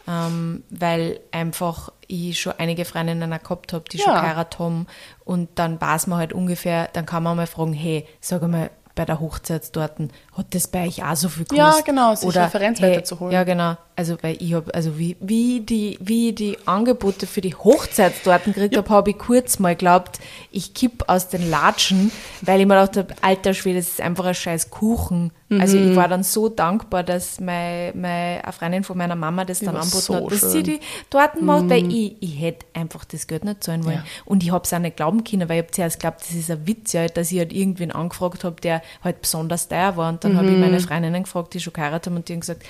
S1: ähm, weil einfach ich schon einige Freundinnen auch gehabt habe, die schon
S2: Ja.
S1: geheiratet haben und dann weiß man halt ungefähr, dann kann man mal fragen, hey, sag mal, bei der Hochzeitstorten, hat das bei euch auch so viel gekostet?
S2: Ja, genau, sich Referenzwerte zu holen.
S1: Ja, genau. Also, weil ich habe, also wie, wie, die, wie ich die Angebote für die Hochzeitstorten gekriegt habe, habe ich kurz mal geglaubt, ich kipp aus den Latschen, weil ich mir gedacht habe, alter Schwede, das ist einfach ein scheiß Kuchen. Also
S2: Mhm.
S1: ich war dann so dankbar, dass meine, meine, eine Freundin von meiner Mama das dann
S2: war
S1: angeboten
S2: so
S1: hat, dass
S2: schön. Mhm.
S1: sie die Torten macht, weil ich, ich hätte einfach das Geld nicht zahlen wollen.
S2: Ja.
S1: Und ich habe es auch nicht glauben können, weil ich habe zuerst geglaubt, das ist ein Witz, ja, dass ich halt irgendwen angefragt habe, der halt besonders teuer war. Und dann habe ich
S2: Mhm.
S1: meine Freundinnen gefragt, die schon geheiratet haben, und die haben gesagt,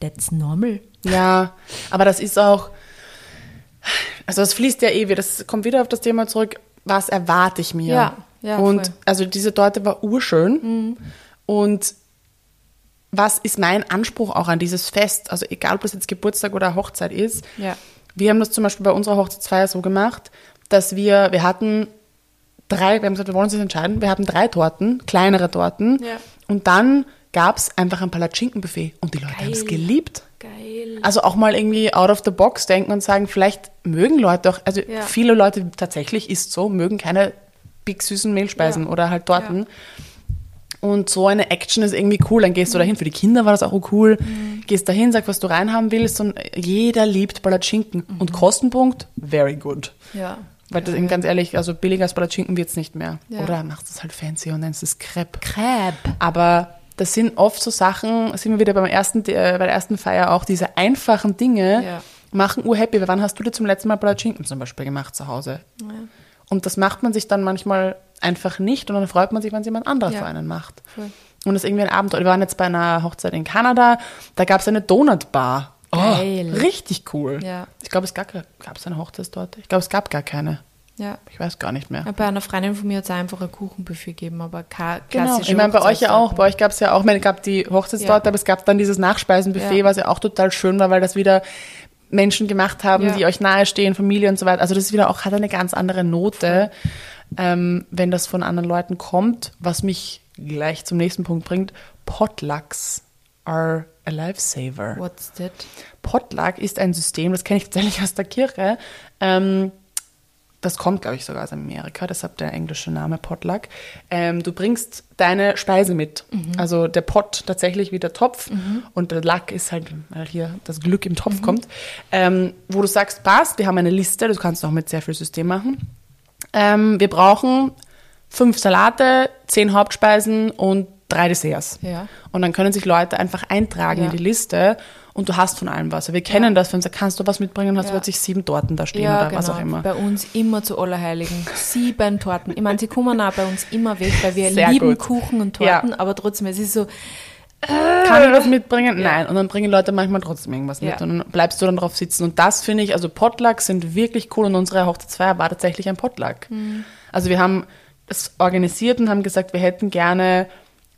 S1: that's normal.
S2: Ja, aber das ist auch, also das fließt ja eh wieder, das kommt wieder auf das Thema zurück, was erwarte ich mir?
S1: Ja, ja,
S2: Und
S1: voll.
S2: also diese Torte war urschön und was ist mein Anspruch auch an dieses Fest? Also egal, ob es jetzt Geburtstag oder Hochzeit ist.
S1: Ja.
S2: Wir haben das zum Beispiel bei unserer Hochzeitsfeier so gemacht, dass wir, wir hatten drei, wir haben gesagt, wir wollen uns jetzt entscheiden, wir hatten drei Torten, kleinere Torten.
S1: Ja.
S2: Und dann gab es einfach ein Palatschinkenbuffet und die Leute haben es geliebt.
S1: Geil.
S2: Also auch mal irgendwie out of the box denken und sagen, vielleicht mögen Leute auch, also
S1: Ja.
S2: viele Leute tatsächlich ist so, mögen keine big süßen Mehlspeisen
S1: Ja.
S2: oder halt Torten. Und so eine Action ist irgendwie cool. Dann gehst du dahin. Für die Kinder war das auch cool. Gehst dahin, sag, was du reinhaben willst. Und jeder liebt Palatschinken. Und Kostenpunkt, very good.
S1: Ja.
S2: Weil das, ganz ehrlich, also billiger als Palatschinken wird es nicht mehr.
S1: Ja.
S2: Oder machst es halt fancy und nennst es Crepe.
S1: Crepe.
S2: Aber das sind oft so Sachen, sind wir wieder beim ersten, äh, bei der ersten Feier auch, diese einfachen Dinge
S1: Ja.
S2: machen urhappy. Wann hast du dir zum letzten Mal Palatschinken zum Beispiel gemacht zu Hause? Und das macht man sich dann manchmal einfach nicht und dann freut man sich, wenn es jemand anderes
S1: Ja.
S2: für einen macht.
S1: Voll.
S2: Und das ist irgendwie ein Abenteuer. Wir waren jetzt bei einer Hochzeit in Kanada, da gab es eine Donutbar. Oh, richtig cool.
S1: Ja.
S2: Ich glaube, es gab es eine Hochzeitstorte. Ich glaube, es gab gar keine.
S1: Ja.
S2: Ich weiß gar nicht mehr.
S1: Ja, Bei einer Freundin von mir hat es einfach ein Kuchenbuffet gegeben, aber kein
S2: Genau. Ich meine, bei euch ja auch. Bei euch gab es ja auch, ich meine, es gab die Hochzeitstorte,
S1: Ja.
S2: aber es gab dann dieses Nachspeisenbuffet,
S1: Ja.
S2: was ja auch total schön war, weil das wieder Menschen gemacht haben, die euch nahestehen, Familie und so weiter. Also das ist wieder auch, hat eine ganz andere Note, ähm, wenn das von anderen Leuten kommt, was mich gleich zum nächsten Punkt bringt. Potlucks are a lifesaver.
S1: What's that?
S2: Potluck ist ein System, das kenne ich tatsächlich aus der Kirche. Ähm, das kommt, glaube ich, sogar aus Amerika, deshalb der englische Name Potluck. Ähm, du bringst deine Speise mit. Also der Pot tatsächlich wie der Topf und der Luck ist halt, weil hier das Glück im Topf kommt. Ähm, wo du sagst, passt, wir haben eine Liste, das kannst du auch mit sehr viel System machen. Ähm, wir brauchen fünf Salate, zehn Hauptspeisen und drei Desserts.
S1: Ja.
S2: Und dann können sich Leute einfach eintragen
S1: Ja.
S2: in die Liste und du hast von allem was. Wir kennen das, wenn du sagst, kannst du was mitbringen, hast
S1: Ja.
S2: du plötzlich sieben Torten da stehen
S1: Ja,
S2: oder
S1: genau.
S2: was auch immer.
S1: Bei uns immer zu Allerheiligen. Sieben Torten. Ich meine, sie kommen auch bei uns immer weg, weil wir
S2: Sehr
S1: lieben
S2: gut.
S1: Kuchen und
S2: Ja.
S1: Torten, aber trotzdem, es ist so,
S2: Kann ich was mitbringen? Nein. Und dann bringen Leute manchmal trotzdem irgendwas mit
S1: Ja.
S2: und dann bleibst du dann drauf sitzen. Und das finde ich, also Potlucks sind wirklich cool und unsere Hochzeitsfeier war tatsächlich ein Potluck.
S1: Mhm.
S2: Also wir haben das organisiert und haben gesagt, wir hätten gerne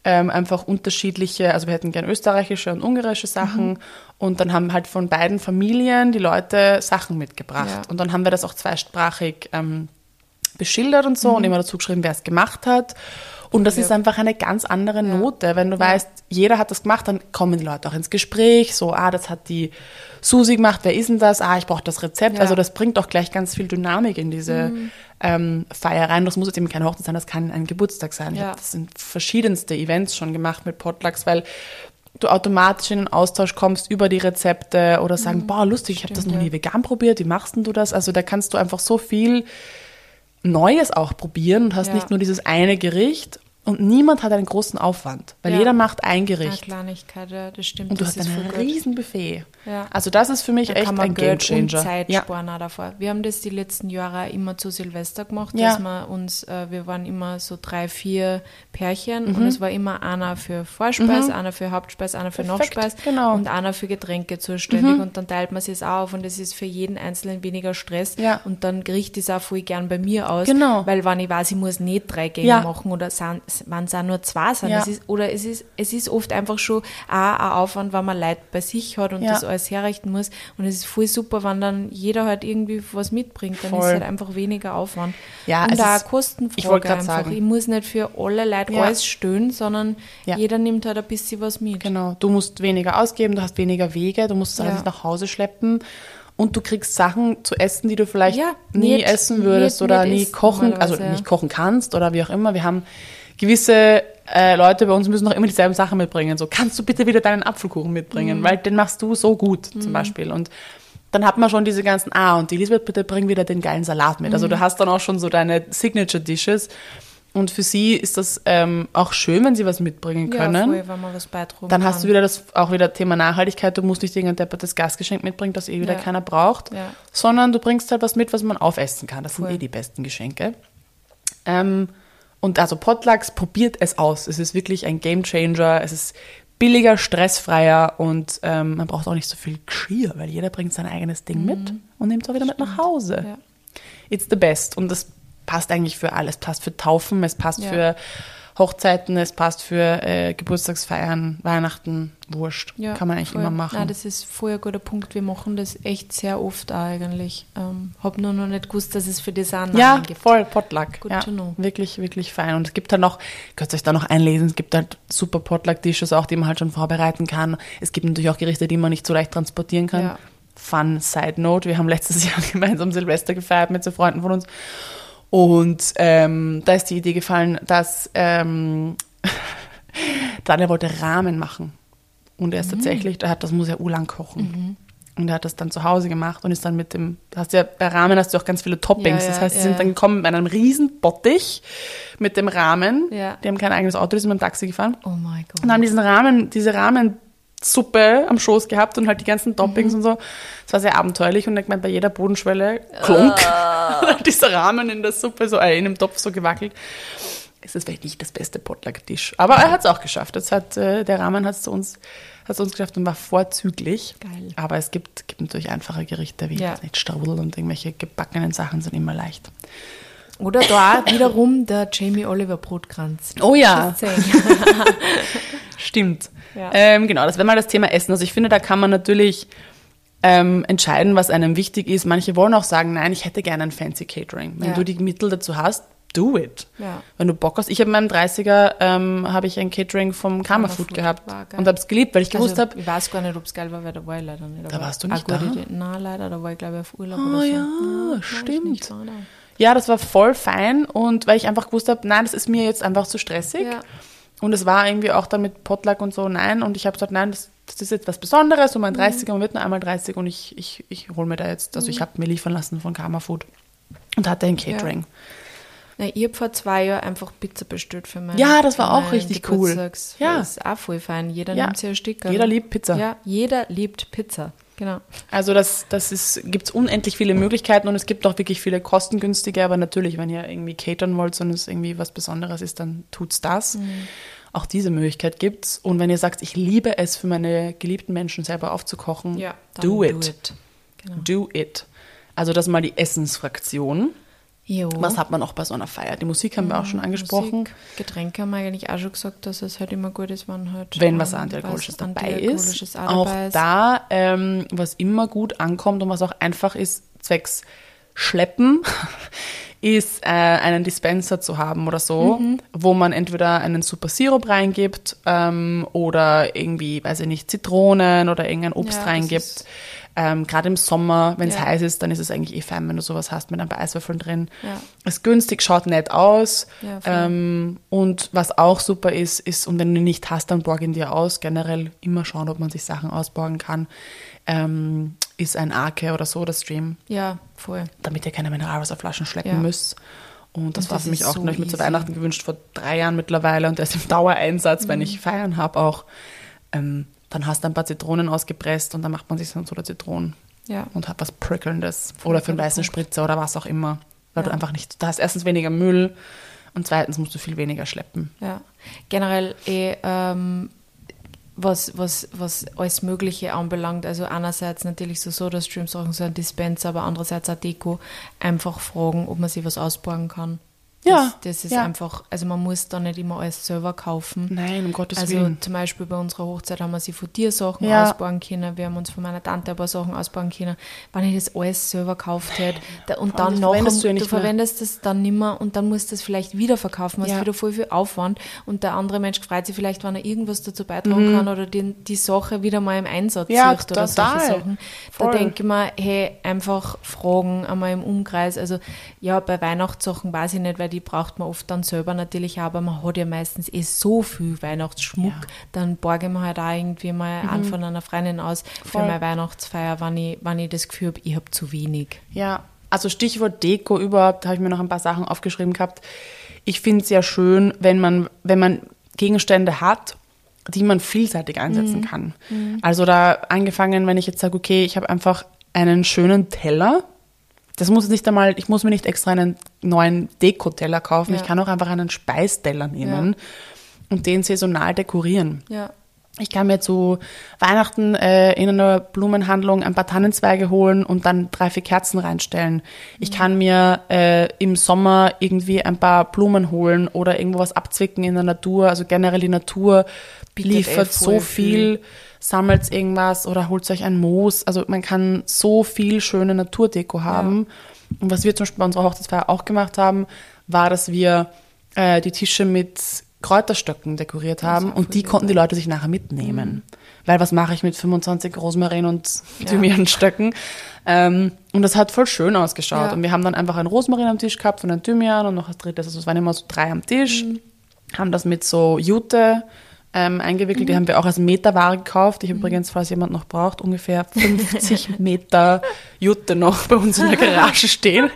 S2: ähm, einfach unterschiedliche, also wir hätten gerne österreichische und ungarische Sachen
S1: Mhm.
S2: und dann haben halt von beiden Familien die Leute Sachen mitgebracht.
S1: Ja.
S2: Und dann haben wir das auch zweisprachig ähm, beschildert und so und immer dazu geschrieben, wer es gemacht hat. Und das
S1: Mhm. Ja.
S2: ist einfach eine ganz andere Note. Wenn du weißt, jeder hat das gemacht, dann kommen die Leute auch ins Gespräch. So, ah, das hat die Susi gemacht, wer ist denn das? Ah, ich brauche das Rezept. Also das bringt auch gleich ganz viel Dynamik in diese ähm, Feier rein. Das muss jetzt eben keine Hochzeit sein, das kann ein Geburtstag sein. Ich habe das in verschiedenste Events schon gemacht mit Potlucks, weil du automatisch in den Austausch kommst über die Rezepte oder sagen, boah, lustig, ich habe das noch nie vegan probiert, wie machst denn du das? Also da kannst du einfach so viel Neues auch probieren und hast
S1: Ja.
S2: nicht nur dieses eine Gericht und niemand hat einen großen Aufwand, weil
S1: Ja.
S2: jeder macht ein
S1: eine
S2: Gericht
S1: Kleinigkeit, ja, das stimmt.
S2: und du hast
S1: ist
S2: ein riesen Buffet.
S1: Ja.
S2: Also das ist für mich
S1: Da
S2: echt
S1: kann man
S2: ein
S1: Geld
S2: Game
S1: und. Zeit
S2: Ja.
S1: sparen auch davor. Wir haben das die letzten Jahre immer zu Silvester gemacht,
S2: Ja.
S1: dass wir uns, äh, wir waren immer so drei, vier Pärchen
S2: Mhm.
S1: und es war immer einer für Vorspeis, einer für Hauptspeis, einer für
S2: Perfekt,
S1: Nachspeis
S2: genau. Mhm.
S1: und einer für Getränke zuständig und dann teilt man es auf und es ist für jeden Einzelnen weniger Stress
S2: Ja.
S1: und dann ich es auch voll gern bei mir aus,
S2: Genau.
S1: weil wenn ich weiß, ich muss nicht drei Gänge
S2: Ja.
S1: machen oder wenn es auch nur zwei sind,
S2: Ja.
S1: es ist, oder es ist, es ist oft einfach schon auch ein Aufwand, wenn man Leute bei sich hat und
S2: Ja.
S1: das alles herrichten muss. Und es ist voll super, wenn dann jeder halt irgendwie was mitbringt. Dann ist
S2: Voll.
S1: halt einfach weniger Aufwand.
S2: Ja,
S1: und
S2: es
S1: da Kostenfrage
S2: ich wollte
S1: einfach.
S2: sagen.
S1: Ich muss nicht für alle Leute
S2: Ja.
S1: alles stöhnen, sondern jeder nimmt halt ein bisschen was mit.
S2: Genau, du musst weniger ausgeben, du hast weniger Wege, du musst es alles nach Hause schleppen und du kriegst Sachen zu essen, die du vielleicht
S1: Ja,
S2: nie
S1: nicht-
S2: essen würdest
S1: nicht-
S2: oder
S1: nicht
S2: nie kochen, also
S1: ja.
S2: nicht kochen kannst oder wie auch immer. Wir haben gewisse äh, Leute bei uns müssen noch immer dieselben Sachen mitbringen. So, kannst du bitte wieder deinen Apfelkuchen
S1: Mhm.
S2: mitbringen, weil den machst du so gut zum Beispiel. Und dann hat man schon diese ganzen, ah, und die Elisabeth, bitte bring wieder den geilen Salat mit. Also
S1: Mhm.
S2: du hast dann auch schon so deine Signature Dishes. Und für sie ist das ähm, auch schön, wenn sie was mitbringen
S1: Ja,
S2: können.
S1: voll, wenn man was beitragen
S2: Dann
S1: kann.
S2: hast du wieder das auch wieder Thema Nachhaltigkeit. Du musst nicht irgendein deppertes Gastgeschenk mitbringen, das eh wieder
S1: Ja.
S2: keiner braucht,
S1: Ja.
S2: sondern du bringst halt was mit, was man aufessen kann. Das sind
S1: Voll.
S2: eh die besten Geschenke. Ähm, und also Potlucks, probiert es aus. Es ist wirklich ein Game Changer. Es ist billiger, stressfreier und ähm, man braucht auch nicht so viel Geschirr, weil jeder bringt sein eigenes Ding mit und nimmt es auch wieder mit nach Hause.
S1: Mhm. Ja.
S2: It's the best. Und das passt eigentlich für alles. Es passt für Taufen, es passt
S1: Ja.
S2: für Hochzeiten, es passt für äh, Geburtstagsfeiern, Weihnachten, Wurscht.
S1: Ja,
S2: Kann man eigentlich
S1: voll.
S2: immer machen.
S1: Nein, das ist voll ein guter Punkt. Wir machen das echt sehr oft eigentlich. Ähm, hab nur noch nicht gewusst, dass es für das auch einen
S2: ja,
S1: Namen gibt.
S2: voll, Potluck.
S1: Good
S2: ja,
S1: to know.
S2: Wirklich, wirklich fein. Und es gibt halt noch, könnt ihr euch da noch einlesen, es gibt halt super Potluck-Dishes auch, die man halt schon vorbereiten kann. Es gibt natürlich auch Gerichte, die man nicht so leicht transportieren kann.
S1: Ja.
S2: Fun Side Note, wir haben letztes *laughs* Jahr gemeinsam Silvester gefeiert mit so Freunden von uns. Und ähm, da ist die Idee gefallen, dass ähm, *laughs* Daniel wollte Rahmen machen. Und er ist tatsächlich, der hat, das muss ja urlang kochen. Und er hat das dann zu Hause gemacht und ist dann mit dem, du hast ja, bei Ramen hast du auch ganz viele Toppings.
S1: Ja, ja,
S2: das heißt, sie
S1: ja,
S2: sind dann gekommen mit einem riesen Bottich mit dem Rahmen.
S1: Ja.
S2: Die haben kein eigenes Auto, die sind mit dem Taxi gefahren.
S1: Oh mein Gott.
S2: Und haben diesen Rahmen, diese Rahmensuppe am Schoß gehabt und halt die ganzen Toppings und so. Es war sehr abenteuerlich und ich meine, bei jeder Bodenschwelle klunk *laughs* hat dieser Rahmen in der Suppe, so äh, in dem Topf so gewackelt. Es ist vielleicht nicht das beste Potluck-Tisch. Aber er hat es auch geschafft. Das hat, äh, der Rahmen hat es zu uns, hat es uns geschafft und war vorzüglich.
S1: Geil.
S2: Aber es gibt, gibt natürlich einfache Gerichte wie
S1: Ja.
S2: nicht, Strudel und irgendwelche gebackenen Sachen sind immer leicht.
S1: Oder da wiederum der Jamie Oliver Brotkranz.
S2: Oh ja. *laughs* Stimmt.
S1: Ja.
S2: Ähm, genau, das wäre mal das Thema Essen. Also ich finde, da kann man natürlich ähm, entscheiden, was einem wichtig ist. Manche wollen auch sagen, nein, ich hätte gerne ein fancy Catering. Wenn
S1: Ja.
S2: du die Mittel dazu hast, do it.
S1: Ja.
S2: Wenn du Bock hast. Ich habe in meinem 30er ähm, habe ich ein Catering vom Karma
S1: Karma
S2: Food
S1: Food
S2: gehabt und habe es geliebt, weil ich gewusst
S1: Also,
S2: habe,
S1: ich weiß gar nicht, ob es geil war, weil da war ich leider nicht.
S2: Da warst du nicht da?
S1: Idee. Nein, leider, da war ich glaube ich auf Urlaub
S2: Ah,
S1: oder so.
S2: ja,
S1: ich
S2: stimmt. Ja, das war voll fein und weil ich einfach gewusst habe, nein, das ist mir jetzt einfach zu stressig.
S1: Ja.
S2: Und es war irgendwie auch dann mit Potluck und so, nein. Und ich habe gesagt, nein, das, das ist jetzt was Besonderes. Und mein
S1: Mhm.
S2: 30er, man wird nur einmal 30 und ich, ich, ich hole mir da jetzt, also ich habe mir liefern lassen von Karma Food und hatte ein Catering.
S1: Nein, ich habe vor zwei Jahren einfach Pizza bestellt für meinen
S2: Ja, das war auch richtig cool. Ja.
S1: Das ist auch voll fein. Jeder
S2: Ja.
S1: nimmt sich ein Stück.
S2: Jeder liebt Pizza.
S1: Ja, jeder liebt Pizza. Genau.
S2: Also das, das ist, gibt es unendlich viele Möglichkeiten und es gibt auch wirklich viele kostengünstige, aber natürlich, wenn ihr irgendwie catern wollt und es irgendwie was Besonderes ist, dann tut's das.
S1: Mhm.
S2: Auch diese Möglichkeit gibt's. Und wenn ihr sagt, ich liebe es, für meine geliebten Menschen selber aufzukochen,
S1: Ja, dann
S2: do it.
S1: Genau.
S2: Do it. Also das mal die Essensfraktion.
S1: Jo.
S2: Was hat man auch bei so einer Feier? Die Musik haben wir auch schon angesprochen.
S1: Musik, Getränke haben wir eigentlich auch schon gesagt, dass es halt immer gut ist, wenn halt.
S2: Wenn was Antialkoholisches dabei
S1: Antialkoholisches
S2: ist.
S1: auch dabei ist.
S2: da, ähm, was immer gut ankommt und was auch einfach ist, zwecks Schleppen, *laughs* ist äh, einen Dispenser zu haben oder so,
S1: Mhm.
S2: wo man entweder einen super Sirup reingibt ähm, oder irgendwie, weiß ich nicht, Zitronen oder irgendein Obst
S1: Ja,
S2: reingibt. Ähm, Gerade im Sommer, wenn es
S1: Ja.
S2: heiß ist, dann ist es eigentlich eh fein, wenn du sowas hast mit ein paar Eiswürfeln drin.
S1: Ja.
S2: Ist günstig, schaut nett aus.
S1: Ja,
S2: ähm, und was auch super ist, ist, und wenn du nicht hast, dann borg ihn dir aus. Generell immer schauen, ob man sich Sachen ausborgen kann. Ähm, ist ein Arke oder so, das Stream,
S1: Ja, voll.
S2: damit ihr keine Mineralwasserflaschen schleppen
S1: Ja.
S2: müsst. Und das
S1: Und
S2: war
S1: das
S2: für mich auch,
S1: so
S2: ich mir zu. Weihnachten gewünscht, vor drei Jahren mittlerweile. Und der ist im Dauereinsatz,
S1: Mhm.
S2: wenn ich feiern habe auch. Ähm, dann hast du ein paar Zitronen ausgepresst und dann macht man sich so eine Zitronen
S1: Ja.
S2: und hat was Prickelndes. Oder für einen weißen. Spritzer oder was auch immer. Weil du
S1: Ja.
S2: einfach nicht, da hast erstens weniger Müll und zweitens musst du viel weniger schleppen.
S1: Ja, generell eh, ähm, was, was, was alles Mögliche anbelangt, also einerseits natürlich so Soda-Stream-Sachen, so ein Dispenser, aber andererseits auch Deko, einfach fragen, ob man sich was ausborgen kann.
S2: Ja,
S1: Das, das ist
S2: ja.
S1: einfach, also man muss da nicht immer alles selber kaufen.
S2: Nein, um Gottes
S1: Also
S2: Willen.
S1: zum Beispiel bei unserer Hochzeit haben wir sie von dir Sachen
S2: Ja.
S1: ausbauen können, wir haben uns von meiner Tante ein paar Sachen ausbauen können. Wenn ich das alles selber gekauft hätte und dann nachher,
S2: verwendest du ja
S1: du,
S2: nicht mehr.
S1: verwendest das dann nimmer und dann musst du es vielleicht wieder verkaufen, hast
S2: Ja.
S1: wieder voll viel Aufwand und der andere Mensch freut sich vielleicht, wenn er irgendwas dazu beitragen kann oder den, die Sache wieder mal im Einsatz
S2: Mhm. Ja,
S1: sucht oder
S2: total.
S1: solche Sachen.
S2: Voll.
S1: Da denke ich mir, hey, einfach fragen einmal im Umkreis. Also ja, bei Weihnachtssachen weiß ich nicht, weil die braucht man oft dann selber natürlich, aber man hat ja meistens eh so viel Weihnachtsschmuck,
S2: Ja.
S1: dann borge ich mir halt auch irgendwie mal einen von einer Freundin aus für
S2: Voll.
S1: meine Weihnachtsfeier, wenn ich, wenn ich das Gefühl habe, ich habe zu wenig.
S2: Ja, also Stichwort Deko überhaupt, da habe ich mir noch ein paar Sachen aufgeschrieben gehabt. Ich finde es ja schön, wenn man, wenn man Gegenstände hat, die man vielseitig einsetzen kann. Also da angefangen, wenn ich jetzt sage, okay, ich habe einfach einen schönen Teller. Das muss nicht einmal, ich muss mir nicht extra einen neuen Dekoteller kaufen.
S1: Ja.
S2: Ich kann auch einfach einen Speisteller nehmen und den saisonal dekorieren.
S1: Ja.
S2: Ich kann mir zu Weihnachten äh, in einer Blumenhandlung ein paar Tannenzweige holen und dann drei, vier Kerzen reinstellen. Ich kann mir äh, im Sommer irgendwie ein paar Blumen holen oder irgendwo was abzwicken in der Natur. Also generell die Natur
S1: Bietet
S2: liefert
S1: eh
S2: so viel, sammelt irgendwas oder holt euch ein Moos. Also man kann so viel schöne Naturdeko haben. Und was wir zum Beispiel bei unserer Hochzeitsfeier auch gemacht haben, war, dass wir äh, die Tische mit Kräuterstöcken dekoriert haben und die konnten die Leute sich nachher mitnehmen. Weil was mache ich mit 25 Rosmarin und Thymianstöcken? Ähm, und das hat voll schön ausgeschaut.
S1: Ja.
S2: Und wir haben dann einfach einen Rosmarin am Tisch gehabt und einen Thymian und noch das dritte. Also es waren immer so drei am Tisch. Haben das mit so Jute ähm, eingewickelt. Die haben wir auch als Meterware gekauft. Ich habe übrigens, falls jemand noch braucht, ungefähr 50 *laughs* Meter Jute noch bei uns in der Garage stehen.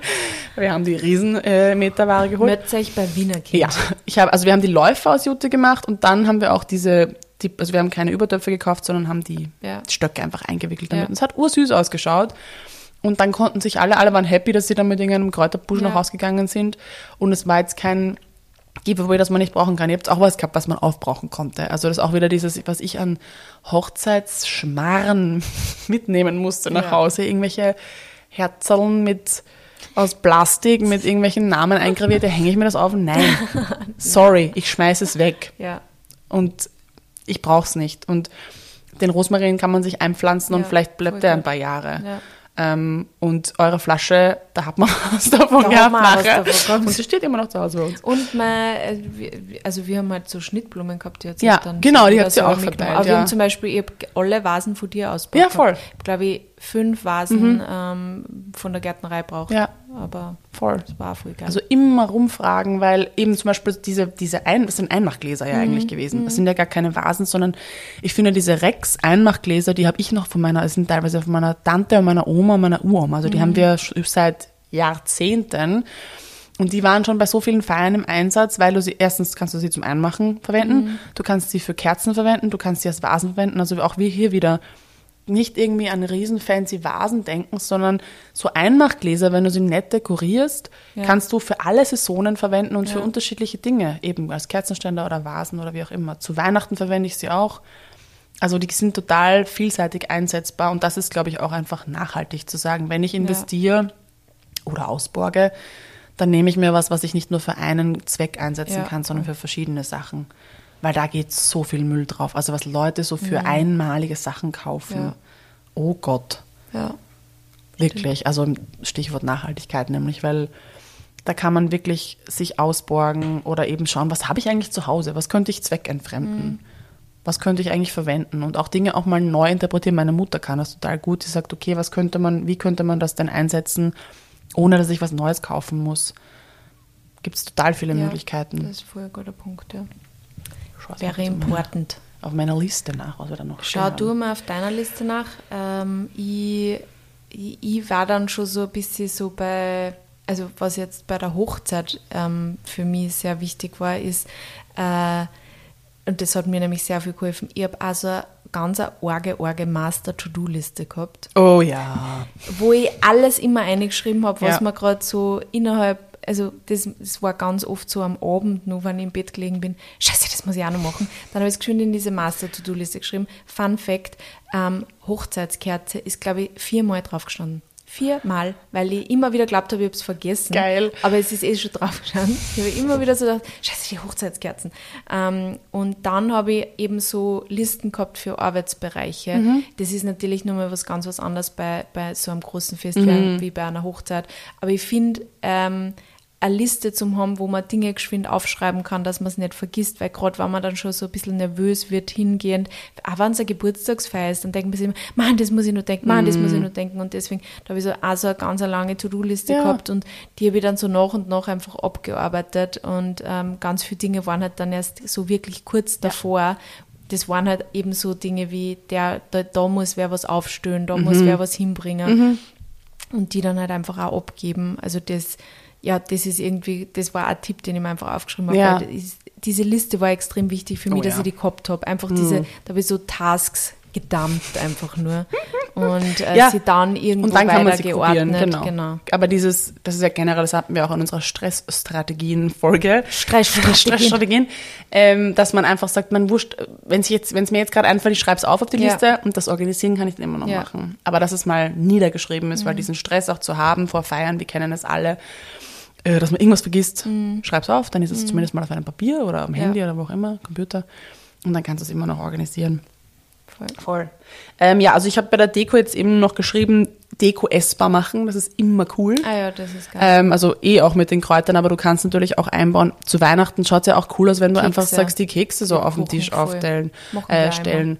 S2: Wir haben die riesen äh, Meterware geholt.
S1: Mötze ich bei Wiener Kind.
S2: Ja, ich habe, also wir haben die Läufer aus Jute gemacht und dann haben wir auch diese, die, also wir haben keine Übertöpfe gekauft, sondern haben die
S1: Ja.
S2: Stöcke einfach eingewickelt damit.
S1: Ja.
S2: Und es hat ursüß ausgeschaut. Und dann konnten sich alle, alle waren happy, dass sie dann mit irgendeinem Kräuterbusch
S1: Ja.
S2: noch rausgegangen sind. Und es war jetzt kein Giveaway, das man nicht brauchen kann. Ihr habt auch was gehabt, was man aufbrauchen konnte. Also das ist auch wieder dieses, was ich an Hochzeitsschmarren *laughs* mitnehmen musste nach
S1: Ja.
S2: Hause. Irgendwelche Herzerln mit aus Plastik mit irgendwelchen Namen eingraviert. Da hänge ich mir das auf? Nein. *laughs* Sorry, ich schmeiße es weg.
S1: Ja.
S2: Und ich brauche es nicht. Und den Rosmarin kann man sich einpflanzen und
S1: Ja,
S2: vielleicht bleibt der ein paar Jahre.
S1: Ja.
S2: Ähm, und eure Flasche, da hat man *laughs* was davon
S1: Da hat
S2: gehabt
S1: was
S2: nachher.
S1: davon.
S2: Und sie steht immer noch zu Hause bei uns.
S1: Und man, äh, wir- also wir haben halt so Schnittblumen gehabt, die hat
S2: Ja,
S1: dann
S2: genau, die habt ihr auch verteilt,
S1: Aber wir
S2: ja.
S1: haben zum Beispiel, ich habe alle Vasen von dir ausgebaut.
S2: Ja, voll.
S1: Glaube ich, fünf Vasen ähm, von der Gärtnerei braucht.
S2: Ja.
S1: Aber
S2: Voll.
S1: das war voll geil.
S2: Also immer rumfragen, weil eben zum Beispiel diese, diese Ein das sind Einmachgläser ja
S1: Mhm.
S2: eigentlich gewesen. Das sind ja gar keine Vasen, sondern ich finde diese Rex-Einmachgläser, die habe ich noch von meiner, das sind teilweise von meiner Tante und meiner Oma und meiner Uroma. Also die
S1: Mhm.
S2: haben wir sch- seit Jahrzehnten. Und die waren schon bei so vielen Feiern im Einsatz, weil du sie, erstens kannst du sie zum Einmachen verwenden,
S1: Mhm.
S2: du kannst sie für Kerzen verwenden, du kannst sie als Vasen verwenden. Also auch wir hier wieder nicht irgendwie an riesen fancy Vasen denken, sondern so Einmachgläser, wenn du sie nett dekorierst,
S1: Ja.
S2: kannst du für alle Saisonen verwenden und für
S1: Ja.
S2: unterschiedliche Dinge, eben als Kerzenständer oder Vasen oder wie auch immer. Zu Weihnachten verwende ich sie auch. Also die sind total vielseitig einsetzbar und das ist, glaube ich, auch einfach nachhaltig zu sagen, wenn ich investiere oder ausborge, dann nehme ich mir was, was ich nicht nur für einen Zweck einsetzen
S1: Ja.
S2: kann, sondern für verschiedene Sachen. Weil da geht so viel Müll drauf. Also was Leute so
S1: Mhm.
S2: für einmalige Sachen kaufen.
S1: Ja.
S2: Oh Gott.
S1: ja.
S2: Wirklich, also Stichwort Nachhaltigkeit nämlich, weil da kann man wirklich sich ausborgen oder eben schauen, was habe ich eigentlich zu Hause, was könnte ich zweckentfremden, was könnte ich eigentlich verwenden und auch Dinge auch mal neu interpretieren. Meine Mutter kann das total gut, sie sagt, okay, was könnte man, wie könnte man das denn einsetzen, ohne dass ich was Neues kaufen muss. Gibt es total viele
S1: ja.
S2: Möglichkeiten.
S1: Das ist voll ein guter Punkt, ja. Wäre
S2: auf meiner-
S1: important.
S2: Auf meiner Liste nach, was wir da noch
S1: Schau
S2: haben.
S1: du mal auf deiner Liste nach. Ähm, ich, ich, ich war dann schon so ein bisschen so bei, also was jetzt bei der Hochzeit ähm, für mich sehr wichtig war, ist, äh, und das hat mir nämlich sehr viel geholfen, ich habe also eine ganz eine arge, arge Master-To-Do-Liste gehabt,
S2: Oh ja.
S1: wo ich alles immer eingeschrieben habe, was
S2: Ja.
S1: mir gerade so innerhalb, also das, das war ganz oft so am Abend, nur wenn ich im Bett gelegen bin, scheiße, das muss ich auch noch machen. Dann habe ich es geschwind in diese Master-To-Do-Liste geschrieben. Fun Fact, ähm, Hochzeitskerze ist, glaube ich, viermal drauf gestanden. Viermal, weil ich immer wieder glaubt habe, ich habe es vergessen.
S2: Geil.
S1: Aber es ist eh schon drauf gestanden. Ich habe immer wieder so gedacht, scheiße, die Hochzeitskerzen. Ähm, und dann habe ich eben so Listen gehabt für Arbeitsbereiche.
S2: Mhm.
S1: Das ist natürlich nochmal was ganz was anderes bei, bei so einem großen Fest
S2: Mhm.
S1: wie- wie bei einer Hochzeit. Aber ich finde, ähm, eine Liste zum haben, wo man Dinge geschwind aufschreiben kann, dass man es nicht vergisst, weil gerade wenn man dann schon so ein bisschen nervös wird, hingehend, auch wenn es eine Geburtstagsfeier ist, dann denkt man sich immer, Mann, das muss ich nur denken, Mann, das muss ich nur denken. Und deswegen, da habe ich so auch so eine ganz lange To-Do-Liste
S2: Ja.
S1: gehabt und die habe ich dann so nach und nach einfach abgearbeitet und ähm, ganz viele Dinge waren halt dann erst so wirklich kurz davor, das waren halt eben so Dinge wie, der, da, da muss wer was aufstellen, da muss wer was hinbringen und die dann halt einfach auch abgeben. Also das, ja, das ist irgendwie, das war ein Tipp, den ich mir einfach aufgeschrieben habe.
S2: Ja.
S1: das ist, diese Liste war extrem wichtig für mich,
S2: Oh
S1: dass
S2: ja.
S1: ich die gehabt habe. Einfach diese, da habe ich so Tasks gedampft einfach nur *laughs* und äh,
S2: Ja.
S1: sie dann irgendwo
S2: Und dann kann man sie
S1: weitergeordnet.
S2: kopieren, genau.
S1: genau.
S2: Aber dieses, das ist ja generell, das hatten wir auch in unserer Stressstrategien-Folge.
S1: Stressstrategien.
S2: Stressstrategien, ähm, dass man einfach sagt, man wurscht, wenn es jetzt, wenn es mir jetzt gerade einfällt, ich schreibe es auf auf die
S1: Ja.
S2: Liste und das Organisieren kann ich dann immer noch
S1: Ja. Mhm.
S2: machen. Aber dass es mal niedergeschrieben ist, weil diesen Stress auch zu haben vor Feiern, wir kennen es alle, äh, dass man irgendwas vergisst, schreib's auf, dann ist es zumindest mal auf einem Papier oder am
S1: Mhm. Ja.
S2: Handy oder wo auch immer, Computer. Und dann kannst du es immer noch organisieren.
S1: Voll.
S2: Voll. Ähm, ja, also ich habe bei der Deko jetzt eben noch geschrieben, Deko essbar machen, das ist immer cool.
S1: Ah ja, das ist geil.
S2: Ähm, also eh auch mit den Kräutern, aber du kannst natürlich auch einbauen. Zu Weihnachten schaut es ja auch cool aus, wenn du
S1: Kekse.
S2: einfach sagst, die Kekse so auf dem Tisch
S1: voll.
S2: aufstellen,
S1: wir
S2: äh, stellen.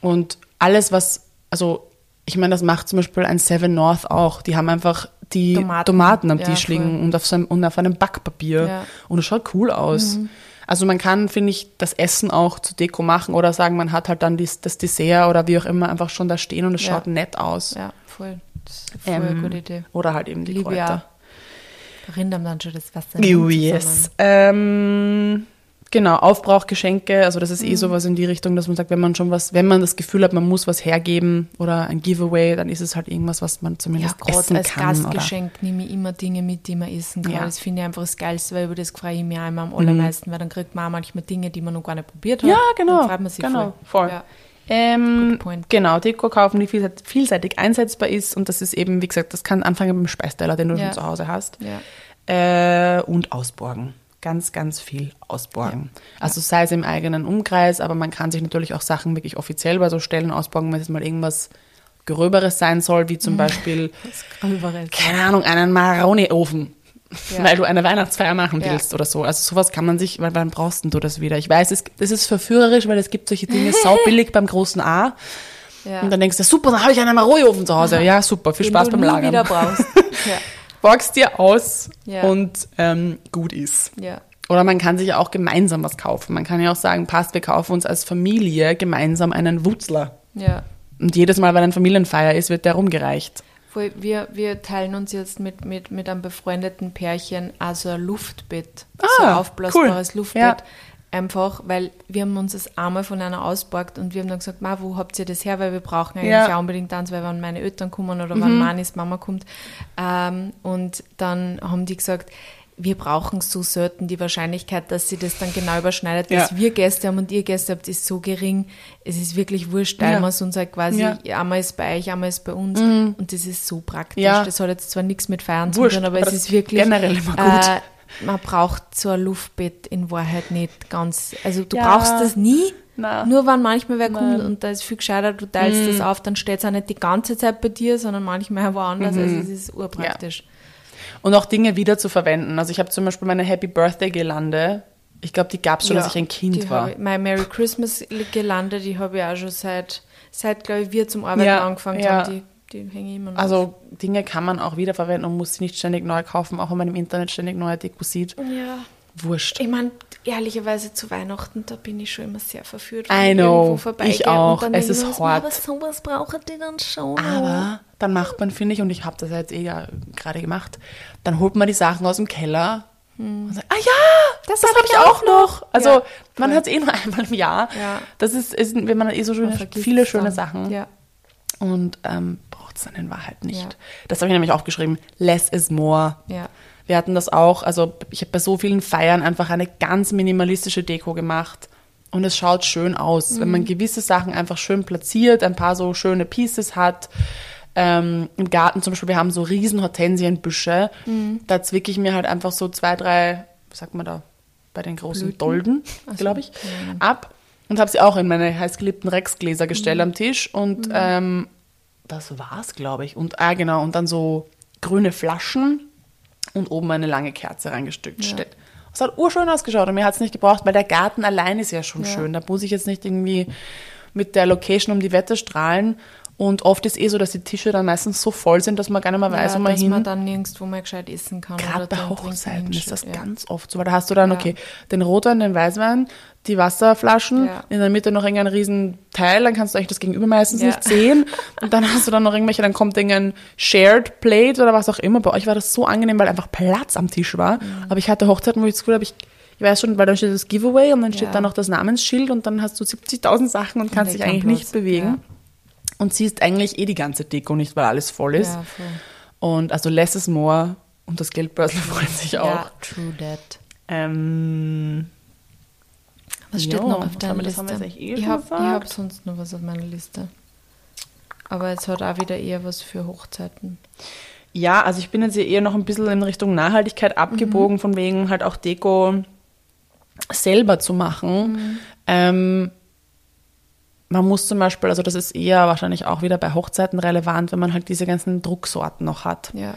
S2: Und alles, was, also ich meine, das macht zum Beispiel ein Seven North auch. Die haben einfach die
S1: Tomaten.
S2: Tomaten, am
S1: Ja,
S2: Tisch liegen und auf, so einem, und auf einem Backpapier.
S1: Ja. Mhm.
S2: Und es schaut cool aus. Also man kann, finde ich, das Essen auch zu Deko machen oder sagen, man hat halt dann dies, das Dessert oder wie auch immer einfach schon da stehen und es
S1: Ja.
S2: schaut nett aus.
S1: Ja, voll. Das ist voll eine
S2: Ähm,
S1: gute Idee.
S2: Oder halt eben die
S1: Liebe
S2: Kräuter.
S1: einem dann schon das Wasser.
S2: Oh, yes. Ähm, genau, Aufbrauchgeschenke, also das ist
S1: Mhm.
S2: eh sowas in die Richtung, dass man sagt, wenn man schon was, wenn man das Gefühl hat, man muss was hergeben oder ein Giveaway, dann ist es halt irgendwas, was man
S1: Ja,
S2: zumindest
S1: gerade
S2: essen
S1: als
S2: kann. Oder,
S1: Gastgeschenk nehme ich immer Dinge mit, die man essen kann.
S2: Ja.
S1: Das finde ich einfach das Geilste, weil über das freue ich mich auch immer am allermeisten, weil dann kriegt man auch manchmal Dinge, die man noch gar nicht probiert hat.
S2: ja, genau.
S1: Dann freut man sich
S2: genau,
S1: voll.
S2: voll.
S1: Ja.
S2: Ähm, genau, Deko kaufen, die vielseit- vielseitig einsetzbar ist und das ist eben, wie gesagt, das kann anfangen beim Speisteller, den du
S1: Ja.
S2: schon zu Hause hast.
S1: Ja.
S2: Äh, und ausborgen. Ganz, ganz viel ausborgen. Also sei es im eigenen Umkreis, aber man kann sich natürlich auch Sachen wirklich offiziell bei so Stellen ausborgen, wenn es mal irgendwas Gröberes sein soll, wie zum *laughs* Beispiel, keine Ahnung, einen Maroni-Ofen.
S1: Ja.
S2: Weil du eine Weihnachtsfeier machen
S1: Ja.
S2: willst oder so. Also sowas kann man sich, weil wann brauchst denn du das wieder? Ich weiß, es, das ist verführerisch, weil es gibt solche Dinge *laughs* saubillig beim großen A.
S1: Ja.
S2: Und dann denkst du, super, dann habe ich einen Maroni-Ofen zu Hause. Ja, super, viel
S1: Den
S2: Spaß
S1: du
S2: beim Lagern.
S1: wieder brauchst. *laughs*
S2: Borgst dir aus
S1: Ja.
S2: und ähm, gut ist.
S1: ja.
S2: Oder man kann sich ja auch gemeinsam was kaufen. Man kann ja auch sagen, passt, wir kaufen uns als Familie gemeinsam einen Wutzler.
S1: Ja.
S2: Und jedes Mal, wenn eine Familienfeier ist, wird der rumgereicht.
S1: Wir, wir teilen uns jetzt mit, mit, mit einem befreundeten Pärchen also ein Luftbett. so ein
S2: Ah,
S1: aufblasbares
S2: cool.
S1: Luftbett.
S2: Ja.
S1: Einfach, weil wir haben uns das einmal von einer ausgeborgt und wir haben dann gesagt, Ma, wo habt ihr das her? Weil wir brauchen eigentlich
S2: Ja. Mhm.
S1: auch unbedingt eins, weil wenn meine Eltern kommen oder wenn Manis Mama kommt. Ähm, und dann haben die gesagt, wir brauchen so selten die Wahrscheinlichkeit, dass sie das dann genau überschneidet, dass
S2: Ja.
S1: wir Gäste haben und ihr Gäste habt, ist so gering. Es ist wirklich wurscht, teilen
S2: Ja.
S1: wir es uns halt quasi,
S2: Ja. Mhm.
S1: einmal ist bei euch, einmal ist bei uns. Und das ist so praktisch.
S2: Ja.
S1: Das hat jetzt zwar nichts mit Feiern zu
S2: Wurscht,
S1: tun, aber
S2: aber
S1: es ist wirklich
S2: generell immer gut.
S1: Äh, man braucht so ein Luftbett in Wahrheit nicht ganz. Also du
S2: Ja.
S1: brauchst das nie.
S2: Na.
S1: Nur wenn manchmal wer kommt
S2: Nein. Mhm.
S1: und da ist viel gescheiter, du teilst das auf, dann steht es auch nicht die ganze Zeit bei dir, sondern manchmal woanders. Also es ist urpraktisch.
S2: Und auch Dinge wieder zu verwenden. Also ich habe zum Beispiel meine Happy Birthday Girlande. Ich glaube, die gab es schon,
S1: Ja,
S2: als ich ein Kind war.
S1: Ich, meine Merry Christmas Gelande, die habe ich auch schon seit, seit glaube ich, wir zum Arbeiten
S2: Ja,
S1: angefangen
S2: ja.
S1: haben. Die, die hänge immer noch.
S2: Also Dinge kann man auch wiederverwenden und muss sie nicht ständig neu kaufen, auch wenn man im Internet ständig neue Deko sieht.
S1: ja.
S2: Wurscht.
S1: Ich meine, ehrlicherweise zu Weihnachten, da bin ich schon immer sehr verführt.
S2: I know. Ich auch.
S1: Und dann
S2: Es ist hart.
S1: Aber sowas brauchen die dann schon.
S2: Aber dann macht man, finde ich, und ich habe das jetzt eh ja gerade gemacht, dann holt man die Sachen aus dem Keller und sagt, ah ja, das,
S1: Das
S2: habe
S1: hab
S2: ich auch
S1: auch
S2: noch. Also
S1: Ja,
S2: man hat es eh nur *laughs* einmal im Jahr.
S1: Ja.
S2: Das ist, ist wenn man eh so
S1: vergisst
S2: viele schöne
S1: dann.
S2: Sachen
S1: Ja.
S2: und ähm, braucht es dann in Wahrheit nicht.
S1: Ja.
S2: Das habe ich nämlich aufgeschrieben. Less is more.
S1: Ja.
S2: Wir hatten das auch, also ich habe bei so vielen Feiern einfach eine ganz minimalistische Deko gemacht und es schaut schön aus, wenn
S1: Mhm.
S2: man gewisse Sachen einfach schön platziert, ein paar so schöne Pieces hat. Ähm, Im Garten zum Beispiel, wir haben so riesen Hortensienbüsche.
S1: Mhm.
S2: Da zwicke ich mir halt einfach so zwei, drei, was sagt man da, bei den großen
S1: Blüten?
S2: Dolden, glaube ich,
S1: Ahnung.
S2: ab und habe sie auch in meine heißgeliebten Rexgläser gestellt
S1: Mhm.
S2: am Tisch und ähm, das war's, glaube ich. Und ah, genau, und dann so grüne Flaschen und oben eine lange Kerze reingestückt
S1: Ja.
S2: steht. Es hat urschön ausgeschaut und mir hat es nicht gebraucht, weil der Garten allein ist ja schon
S1: Ja.
S2: schön. Da muss ich jetzt nicht irgendwie mit der Location um die Wette strahlen. Und oft ist eh so, dass die Tische dann meistens so voll sind, dass man gar nicht mehr weiß,
S1: ja,
S2: wo man
S1: dass
S2: hin.
S1: man dann nirgendwo mal gescheit essen kann.
S2: Gerade bei Hochzeiten ist das.
S1: Ja.
S2: ganz oft so, weil da hast du dann,
S1: Ja.
S2: okay, den Rotwein, den Weißwein, die Wasserflaschen,
S1: Ja.
S2: in der Mitte noch irgendein riesen Teil, dann kannst du eigentlich das Gegenüber meistens
S1: Ja.
S2: nicht sehen. Und dann hast du dann noch irgendwelche, dann kommt irgendein Shared Plate oder was auch immer. Bei euch war das so angenehm, weil einfach Platz am Tisch war.
S1: Mhm.
S2: Aber ich hatte Hochzeiten, wo ich das Gefühl habe, ich, ich weiß schon, weil dann steht das Giveaway und dann steht
S1: Ja.
S2: da noch das Namensschild und dann hast du 70.000 Sachen und kannst dich eigentlich nicht bewegen. Und siehst eigentlich eh die ganze Deko nicht, weil alles voll ist.
S1: Ja, voll.
S2: Und also less is more und das Geldbörsel *laughs* freut sich auch.
S1: Ja, true that.
S2: Ähm,
S1: Was steht
S2: Ja,
S1: noch auf deiner Liste?
S2: eh
S1: ich habe hab sonst noch was auf meiner Liste. Aber es hat auch wieder eher was für Hochzeiten.
S2: ja, also ich bin jetzt eher noch ein bisschen in Richtung Nachhaltigkeit abgebogen, von wegen halt auch Deko selber zu machen. Ähm, man muss zum Beispiel, also das ist eher wahrscheinlich auch wieder bei Hochzeiten relevant, wenn man halt diese ganzen Drucksorten noch hat.
S1: Ja.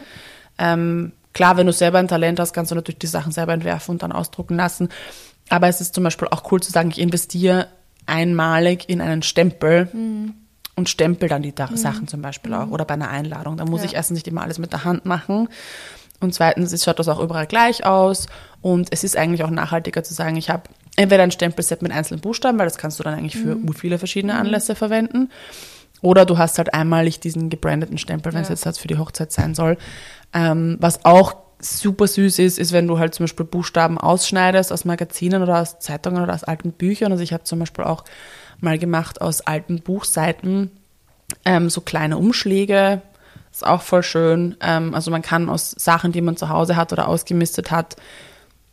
S2: Ähm, klar, wenn du selber ein Talent hast, kannst du natürlich die Sachen selber entwerfen und dann ausdrucken lassen. Aber es ist zum Beispiel auch cool zu sagen, ich investiere einmalig in einen Stempel und stempel dann die Da- Sachen zum Beispiel auch oder bei einer Einladung. Da muss
S1: Ja.
S2: ich erstens nicht immer alles mit der Hand machen Und zweitens, es schaut das auch überall gleich aus. Und es ist eigentlich auch nachhaltiger zu sagen, ich habe entweder ein Stempelset mit einzelnen Buchstaben, weil das kannst du dann eigentlich für mhm. viele verschiedene Anlässe mhm. verwenden. Oder du hast halt einmalig diesen gebrandeten Stempel, wenn es jetzt halt für die Hochzeit sein soll. Ähm, was auch super süß ist, ist, wenn du halt zum Beispiel Buchstaben ausschneidest aus Magazinen oder aus Zeitungen oder aus alten Büchern. Also ich habe zum Beispiel auch mal gemacht aus alten Buchseiten ähm, so kleine Umschläge. Ist auch voll schön. Ähm, also man kann aus Sachen, die man zu Hause hat oder ausgemistet hat,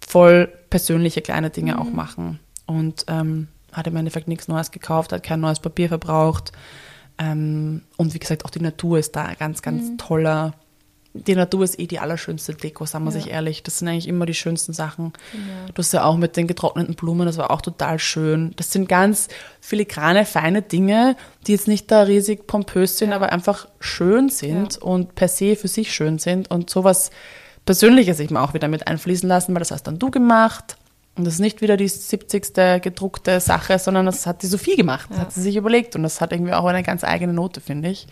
S2: voll persönliche kleine Dinge mhm. auch machen. Und ähm, hat im Endeffekt nichts Neues gekauft, hat kein neues Papier verbraucht. Ähm, und wie gesagt, auch die Natur ist da ganz, ganz mhm. toller die Natur ist eh die allerschönste Deko, sagen wir ja. sich ehrlich. Das sind eigentlich immer die schönsten Sachen. Ja. Du hast ja auch mit den getrockneten Blumen, das war auch total schön. Das sind ganz filigrane, feine Dinge, die jetzt nicht da riesig pompös sind, ja. aber einfach schön sind und per se für sich schön sind. Und sowas Persönliches ich mir auch wieder mit einfließen lassen, weil das hast dann du gemacht. Und das ist nicht wieder die 70. gedruckte Sache, sondern das hat die Sophie gemacht. Das hat sie sich überlegt und das hat irgendwie auch eine ganz eigene Note, finde ich.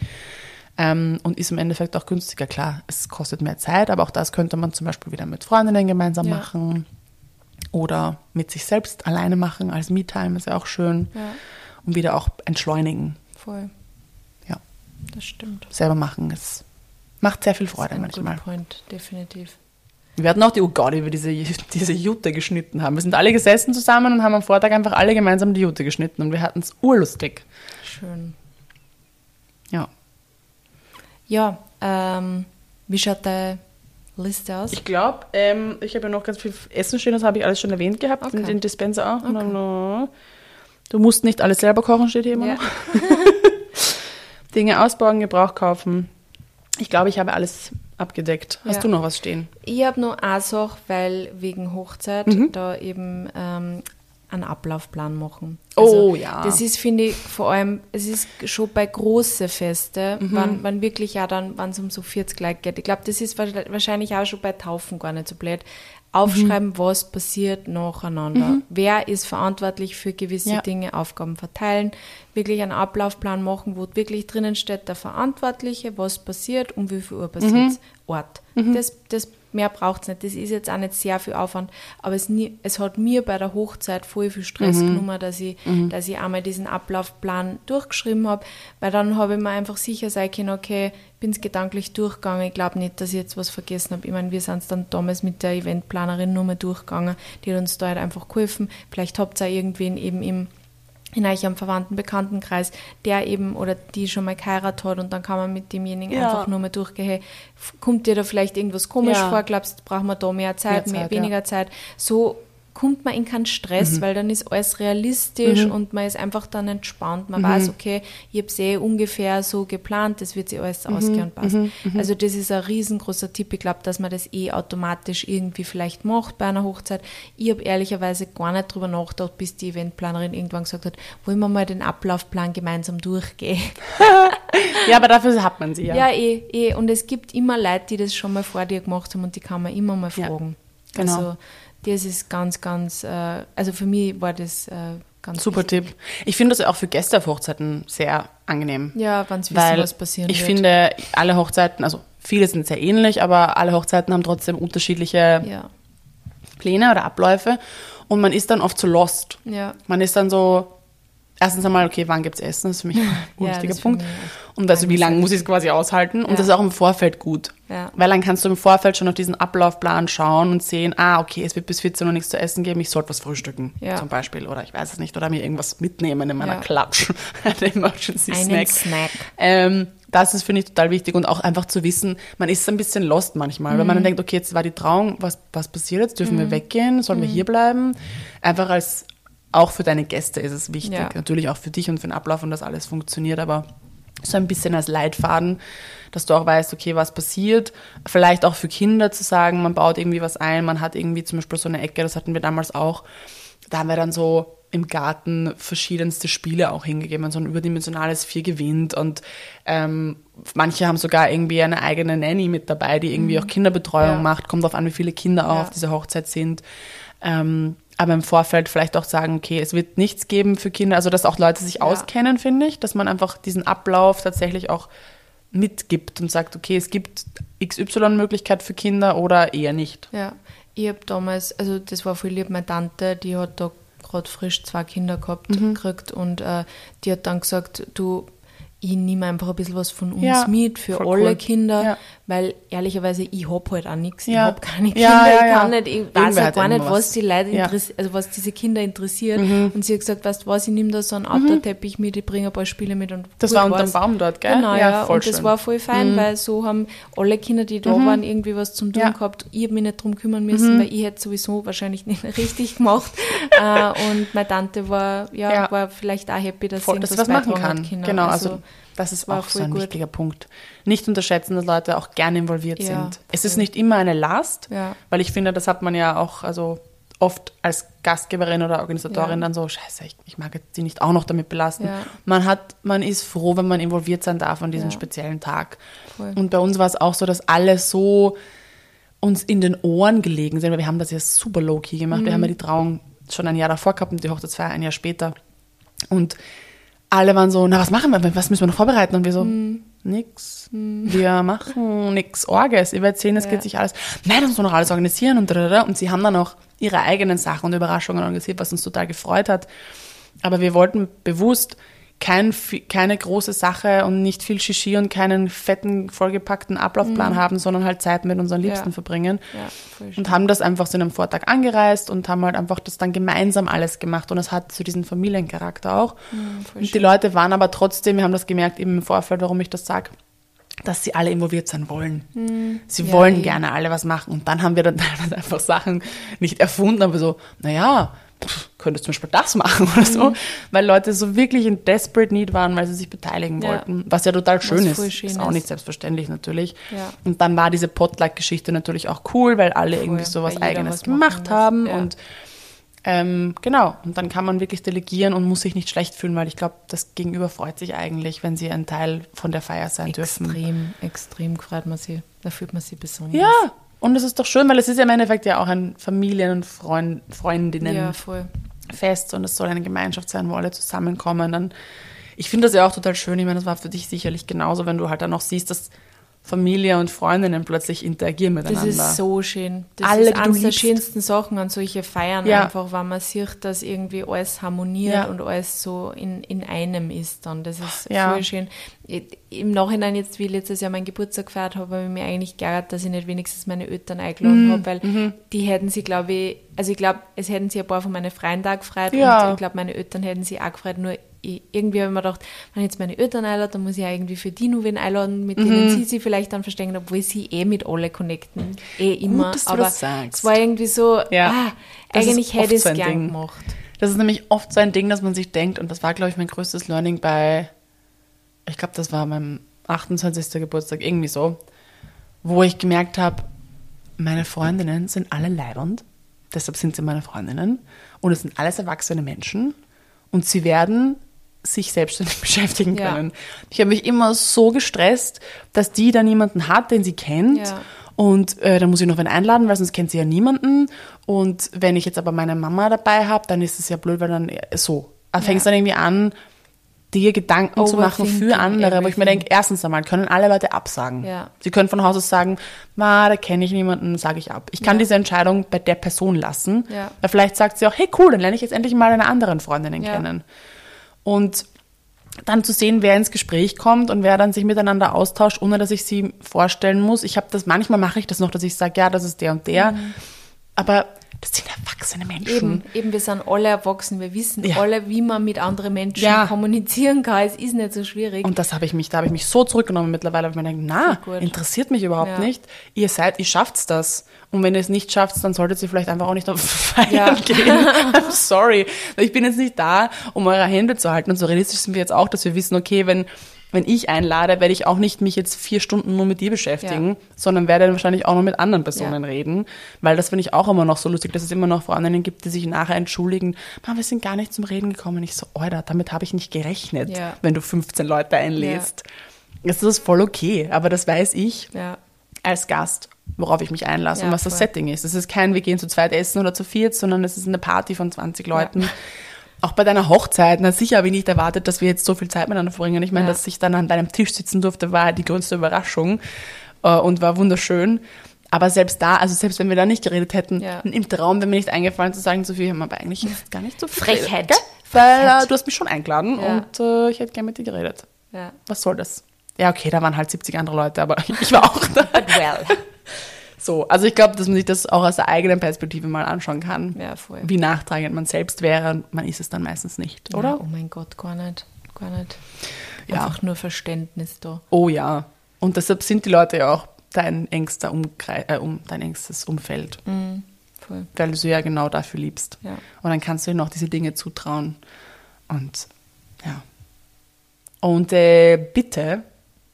S2: Ähm, und ist im Endeffekt auch günstiger. Klar, es kostet mehr Zeit, aber auch das könnte man zum Beispiel wieder mit Freundinnen gemeinsam ja. machen oder mit sich selbst alleine machen als Me-Time ist ja auch schön. Ja. Und wieder auch entschleunigen.
S1: Voll.
S2: Ja.
S1: Das stimmt.
S2: Selber machen, es macht sehr viel Freude das ist ein manchmal.
S1: Good point, definitiv.
S2: Wir hatten auch die, oh Gott, wie wir diese, *laughs* diese Jute geschnitten haben. Wir sind alle gesessen zusammen und haben am Vortag einfach alle gemeinsam die Jute geschnitten und wir hatten es urlustig.
S1: Schön.
S2: Ja.
S1: Ja, ähm, wie schaut deine Liste aus?
S2: Ich glaube, ähm, ich habe ja noch ganz viel Essen stehen, das habe ich alles schon erwähnt gehabt, okay. in den Dispenser auch. Okay. Du musst nicht alles selber kochen, steht hier immer ja. noch. *laughs* Dinge ausbauen, Gebrauch kaufen. Ich glaube, ich habe alles abgedeckt. Hast ja. du noch was stehen?
S1: Ich habe nur eine Sache, weil wegen Hochzeit mhm. da eben ähm, einen Ablaufplan machen.
S2: Also oh ja.
S1: Das ist, finde ich, vor allem, es ist schon bei großen Feste, mhm. wann, wann wirklich ja dann, wenn es um so 40 Leute geht. Ich glaube, das ist wahrscheinlich auch schon bei Taufen gar nicht so blöd. Aufschreiben, mhm. was passiert nacheinander. Mhm. Wer ist verantwortlich für gewisse ja. Dinge, Aufgaben verteilen, wirklich einen Ablaufplan machen, wo wirklich drinnen steht, der Verantwortliche, was passiert, um wie viel Uhr passiert mhm. Ort. Mhm. Das, das mehr braucht es nicht. Das ist jetzt auch nicht sehr viel Aufwand, aber es, nie, es hat mir bei der Hochzeit voll viel Stress mhm. genommen, dass ich, mhm. dass ich einmal diesen Ablaufplan durchgeschrieben habe, weil dann habe ich mir einfach sicher sein können, okay, bin es gedanklich durchgegangen. Ich glaube nicht, dass ich jetzt was vergessen habe. Ich meine, wir sind es dann damals mit der Eventplanerin nur mal durchgegangen, die hat uns da halt einfach geholfen. Vielleicht habt ihr irgendwen eben im in einem verwandten Bekanntenkreis, der eben oder die schon mal geheiratet hat und dann kann man mit demjenigen ja. einfach nur mal durchgehen, hey, kommt dir da vielleicht irgendwas komisch ja. vor, glaubst du, brauchen wir da mehr Zeit, mehr, Zeit, mehr weniger ja. Zeit. So kommt man in keinen Stress, mhm. weil dann ist alles realistisch mhm. und man ist einfach dann entspannt. Man mhm. weiß, okay, ich habe es eh ungefähr so geplant, das wird sich alles mhm. ausgehen und passen. Mhm. Mhm. Also das ist ein riesengroßer Tipp. Ich glaube, dass man das eh automatisch irgendwie vielleicht macht bei einer Hochzeit. Ich habe ehrlicherweise gar nicht drüber nachgedacht, bis die Eventplanerin irgendwann gesagt hat, wollen wir mal den Ablaufplan gemeinsam durchgehen. *laughs*
S2: ja, aber dafür hat man sie ja.
S1: Ja, eh, eh. Und es gibt immer Leute, die das schon mal vor dir gemacht haben und die kann man immer mal fragen. Ja, genau. Also das ist ganz, ganz, äh, also für mich war das äh, ganz
S2: Super wichtig. Tipp. Ich finde das auch für Gäste auf Hochzeiten sehr angenehm.
S1: Ja, wenn wissen, was passieren
S2: ich wird. Ich finde, alle Hochzeiten, also viele sind sehr ähnlich, aber alle Hochzeiten haben trotzdem unterschiedliche ja. Pläne oder Abläufe und man ist dann oft so lost.
S1: Ja.
S2: Man ist dann so, erstens einmal, okay, wann gibt es Essen? Das ist für mich *laughs* ein ja, wichtiger Punkt. Und also, wie lange muss ich es quasi aushalten? Und ja. das ist auch im Vorfeld gut. Ja. Weil dann kannst du im Vorfeld schon auf diesen Ablaufplan schauen und sehen, ah, okay, es wird bis 14 Uhr nichts zu essen geben, ich sollte was frühstücken, zum Beispiel. Oder ich weiß es nicht. Oder mir irgendwas mitnehmen in meiner Klatsch. *laughs* Emergency Snack.
S1: Snack.
S2: Ähm, das ist, finde ich, total wichtig. Und auch einfach zu wissen, man ist ein bisschen lost manchmal. Mhm. Wenn man dann denkt, okay, jetzt war die Trauung, was, was passiert jetzt? Dürfen mhm. wir weggehen? Sollen mhm. wir hier bleiben? Einfach als auch für deine Gäste ist es wichtig. Ja. Natürlich auch für dich und für den Ablauf und dass alles funktioniert, aber so ein bisschen als Leitfaden, dass du auch weißt, okay, was passiert. Vielleicht auch für Kinder zu sagen, man baut irgendwie was ein, man hat irgendwie zum Beispiel so eine Ecke, das hatten wir damals auch. Da haben wir dann so im Garten verschiedenste Spiele auch hingegeben, so ein überdimensionales Vier gewinnt und ähm, manche haben sogar irgendwie eine eigene Nanny mit dabei, die irgendwie mhm. auch Kinderbetreuung ja. macht, kommt darauf an, wie viele Kinder auch ja. auf dieser Hochzeit sind. Ähm, aber im Vorfeld vielleicht auch sagen, okay, es wird nichts geben für Kinder, also dass auch Leute sich ja. auskennen, finde ich, dass man einfach diesen Ablauf tatsächlich auch mitgibt und sagt, okay, es gibt XY-Möglichkeit für Kinder oder eher nicht.
S1: Ja, ich habe damals, also das war voll lieb, meine Tante, die hat da gerade frisch zwei Kinder gehabt,
S2: Mhm.
S1: gekriegt und äh, die hat dann gesagt, du, ich nehme einfach ein bisschen was von uns
S2: Ja,
S1: mit für alle
S2: cool.
S1: Kinder,
S2: Ja.
S1: weil ehrlicherweise ich hab halt auch nichts, ich
S2: Ja.
S1: hab keine Kinder, ich kann nicht, ich weiß
S2: Irgendwer hat
S1: gar nicht,
S2: was.
S1: was die Leute.
S2: Mhm.
S1: interessiert, also was diese Kinder interessiert und sie hat gesagt, weißt du was, ich nehme da so einen Autoteppich mit, ich bringe ein paar Spiele mit und
S2: Das war unterm
S1: war's.
S2: Baum dort, gell?
S1: Genau,
S2: Ja,
S1: und das
S2: schön. Mhm.
S1: war voll fein, weil so haben alle Kinder, die da waren, irgendwie was zum tun.
S2: Mhm.
S1: gehabt. Ich habe mich nicht drum kümmern müssen, weil ich hätte sowieso wahrscheinlich nicht *laughs* richtig gemacht. äh, und meine Tante war, ja, war vielleicht auch happy, dass
S2: Voll,
S1: sie
S2: was machen kann.
S1: hat.
S2: Genau, also, das ist
S1: war
S2: auch so ein
S1: gut.
S2: wichtiger Punkt. Nicht unterschätzen, dass Leute auch gerne involviert
S1: Ja,
S2: sind. Es ist nicht immer eine Last,
S1: Ja.
S2: weil ich finde, das hat man ja auch also oft als Gastgeberin oder Organisatorin
S1: Ja.
S2: dann so, scheiße, ich, ich mag jetzt sie nicht auch noch damit belasten. Man hat, man ist froh, wenn man involviert sein darf an diesem speziellen Tag.
S1: Voll.
S2: Und bei uns war es auch so, dass alle so uns in den Ohren gelegen sind, weil wir haben das ja super low-key gemacht. Wir
S1: Mhm.
S2: haben ja die Trauung schon ein Jahr davor gehabt und die Hochzeitsfeier ein Jahr später. Und alle waren so, na, was machen wir? Was müssen wir noch vorbereiten? Und wir so,
S1: Mhm.
S2: nix. Wir machen nix Orges. Ihr werdet sehen, es
S1: Ja.
S2: geht sich alles. Nein, das muss man noch alles organisieren und da, da, da. Und sie haben dann auch ihre eigenen Sachen und Überraschungen organisiert, was uns total gefreut hat. Aber wir wollten bewusst kein, keine große Sache und nicht viel Shishi und keinen fetten, vollgepackten Ablaufplan haben, sondern halt Zeit mit unseren Liebsten
S1: Mhm. Ja.
S2: verbringen.
S1: Ja.
S2: Und haben das einfach so in einem Vortag angereist und haben halt einfach das dann gemeinsam alles gemacht. Und es hat so diesen Familiencharakter auch.
S1: Mhm,
S2: und die
S1: schön.
S2: Leute waren aber trotzdem, wir haben das gemerkt eben im Vorfeld, warum ich das sage, dass sie alle involviert sein wollen. Sie
S1: Ja,
S2: wollen gerne alle was machen. Und dann haben wir dann *laughs* teilweise einfach Sachen nicht erfunden, aber so, naja, pff, könntest du zum Beispiel das machen *laughs* oder so.
S1: Mhm.
S2: Weil Leute so wirklich in desperate need waren, weil sie sich beteiligen
S1: Ja.
S2: wollten. Was ja total schön ist.
S1: voll schön
S2: ist auch
S1: ist.
S2: nicht selbstverständlich natürlich.
S1: Ja.
S2: Und dann war diese Potluck-Geschichte natürlich auch cool, weil alle irgendwie so was Eigenes
S1: was
S2: gemacht haben.
S1: Ja.
S2: Und ähm, genau, und dann kann man wirklich delegieren und muss sich nicht schlecht fühlen, weil ich glaube, das Gegenüber freut sich eigentlich, wenn sie ein Teil von der Feier sein dürfen.
S1: Extrem, extrem freut man sich. Da fühlt man sich besonders.
S2: Ja, und es ist doch schön, weil es ist ja im Endeffekt ja auch ein Familien- und Freund,
S1: ja
S2: Freundinnenfest
S1: voll.
S2: und es soll eine Gemeinschaft sein, wo alle zusammenkommen. Dann, ich finde das ja auch total schön. Ich meine, das war für dich sicherlich genauso, wenn du halt dann noch siehst, dass Familie und Freundinnen plötzlich interagieren
S1: Das
S2: miteinander.
S1: ist so schön. Das
S2: Alle,
S1: ist eines der schönsten Sachen an solche Feiern
S2: Ja.
S1: einfach, weil man sieht, dass irgendwie alles harmoniert
S2: Ja.
S1: und alles so in, in einem ist dann. Das ist
S2: Ja.
S1: voll schön. I- Im Nachhinein jetzt, wie ich letztes Jahr meinen Geburtstag gefeiert habe, habe ich mir eigentlich geärgert, dass ich nicht wenigstens meine Eltern
S2: Mhm.
S1: eingeladen habe, weil die hätten sie, glaube ich, also ich glaube, es hätten sie ein paar von meinen Freien da gefreut
S2: Ja.
S1: und ich glaube, meine Eltern hätten sie auch gefreut, nur ich, irgendwie habe ich mir gedacht, wenn ich jetzt meine Eltern einlade, dann muss ich ja irgendwie für die nur wen einladen, mit
S2: Mhm.
S1: denen sie sich vielleicht dann verstehen, obwohl sie eh mit alle connecten. Eh immer.
S2: du
S1: Aber es war irgendwie so,
S2: Ja.
S1: ah, eigentlich hätte ich
S2: so
S1: es
S2: ein
S1: gern
S2: Ding.
S1: gemacht.
S2: Das ist nämlich oft so ein Ding, dass man sich denkt, und das war, glaube ich, mein größtes Learning bei, ich glaube, das war meinem 28. Geburtstag, irgendwie so, wo ich gemerkt habe, meine Freundinnen sind alle leibend, deshalb sind sie meine Freundinnen, und es sind alles erwachsene Menschen, und sie werden sich selbstständig *laughs* beschäftigen
S1: Ja.
S2: können. Ich habe mich immer so gestresst, dass die da niemanden hat, den sie kennt.
S1: Ja.
S2: Und äh, dann muss ich noch wen einladen, weil sonst kennt sie ja niemanden. Und wenn ich jetzt aber meine Mama dabei habe, dann ist es ja blöd, weil dann äh, so. Da fängst
S1: Ja.
S2: dann irgendwie an, dir Gedanken zu machen für andere, wo ich mir
S1: everything.
S2: denke, erstens einmal können alle Leute absagen.
S1: Ja.
S2: Sie können von Haus aus sagen, ma, da kenne ich niemanden, sage ich ab. Ich kann
S1: Ja.
S2: diese Entscheidung bei der Person lassen.
S1: Ja.
S2: Weil vielleicht sagt sie auch, hey cool, dann lerne ich jetzt endlich mal eine anderen Freundin
S1: Ja.
S2: kennen. Und dann zu sehen, wer ins Gespräch kommt und wer dann sich miteinander austauscht, ohne dass ich sie vorstellen muss. Ich habe das, manchmal mache ich das noch, dass ich sage, ja, das ist der und der. Aber das sind erwachsene Menschen.
S1: Eben, eben, wir sind alle erwachsen, wir wissen
S2: Ja.
S1: alle, wie man mit anderen Menschen
S2: Ja.
S1: kommunizieren kann. Es ist nicht so schwierig.
S2: Und das habe ich mich, da habe ich mich so zurückgenommen mittlerweile, weil ich mir denke, na, interessiert mich überhaupt
S1: Ja.
S2: nicht. Ihr seid, ihr schafft's das. Und wenn ihr es nicht schafft, dann solltet ihr vielleicht einfach auch nicht auf *laughs* Feiern gehen. *laughs* I'm sorry. Ich bin jetzt nicht da, um eure Hände zu halten. Und so realistisch sind wir jetzt auch, dass wir wissen, okay, wenn, wenn ich einlade, werde ich auch nicht mich jetzt vier Stunden nur mit dir beschäftigen,
S1: Ja.
S2: sondern werde dann wahrscheinlich auch noch mit anderen Personen
S1: Ja.
S2: reden. Weil das finde ich auch immer noch so lustig, dass es immer noch Freundinnen gibt, die sich nachher entschuldigen, "Ma, wir sind gar nicht zum Reden gekommen. Ich so, Alter, damit habe ich nicht gerechnet,
S1: Ja.
S2: wenn du 15 Leute einlädst. Das ist voll okay, aber das weiß ich
S1: ja.
S2: als Gast, worauf ich mich einlasse
S1: Ja,
S2: und was das
S1: voll.
S2: Setting ist. Es ist kein, wir gehen zu zweit essen oder zu viert, sondern es ist eine Party von 20 Leuten. Auch bei deiner Hochzeit, na sicher habe ich nicht erwartet, dass wir jetzt so viel Zeit miteinander verbringen. Ich meine,
S1: Ja.
S2: dass ich dann an deinem Tisch sitzen durfte, war die größte Überraschung äh, und war wunderschön. Aber selbst da, also selbst wenn wir da nicht geredet hätten,
S1: Ja.
S2: im Traum wäre mir nicht eingefallen zu sagen, Sophie, haben wir aber eigentlich gar nicht so viel
S1: Frechheit.
S2: geredet? Weil äh, du hast mich schon eingeladen
S1: Ja.
S2: und äh, ich hätte gerne mit dir geredet.
S1: Ja.
S2: Was soll das? Ja, okay, da waren halt 70 andere Leute, aber *laughs* ich war auch da.
S1: But well.
S2: So, also ich glaube, dass man sich das auch aus der eigenen Perspektive mal anschauen kann.
S1: Ja, voll.
S2: Wie nachtragend man selbst wäre und man ist es dann meistens nicht,
S1: Ja,
S2: oder?
S1: oh mein Gott, gar nicht. Gar nicht.
S2: Ja.
S1: Einfach nur Verständnis da.
S2: Oh ja. Und deshalb sind die Leute ja auch dein engster Umkreis, äh, um, dein engstes Umfeld,
S1: Voll.
S2: weil du sie ja genau dafür liebst.
S1: Ja.
S2: Und dann kannst du ihnen auch diese Dinge zutrauen. Und ja. Und äh, bitte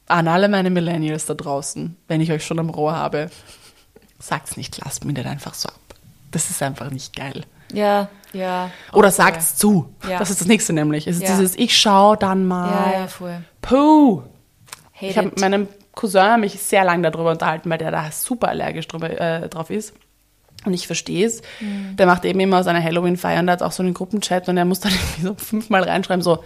S2: an alle meine Millennials da draußen, wenn ich euch schon am Rohr habe, sagt's nicht, lasst mir nicht einfach so ab. Das ist einfach nicht geil.
S1: Ja, ja.
S2: Oder
S1: Oh,
S2: sagt's zu.
S1: Ja.
S2: Das ist das nächste nämlich. Es ist
S1: Ja.
S2: dieses Ich schau dann mal.
S1: Ja, ja, voll.
S2: Puh.
S1: Hate
S2: Ich habe
S1: it.
S2: mit meinem Cousin mich sehr lange darüber unterhalten, weil der da super allergisch drüber, äh, drauf ist. Und ich verstehe es.
S1: Mhm.
S2: Der macht eben immer seine Halloween-Feier und hat auch so einen Gruppenchat und er muss dann *laughs* irgendwie so fünfmal reinschreiben, so,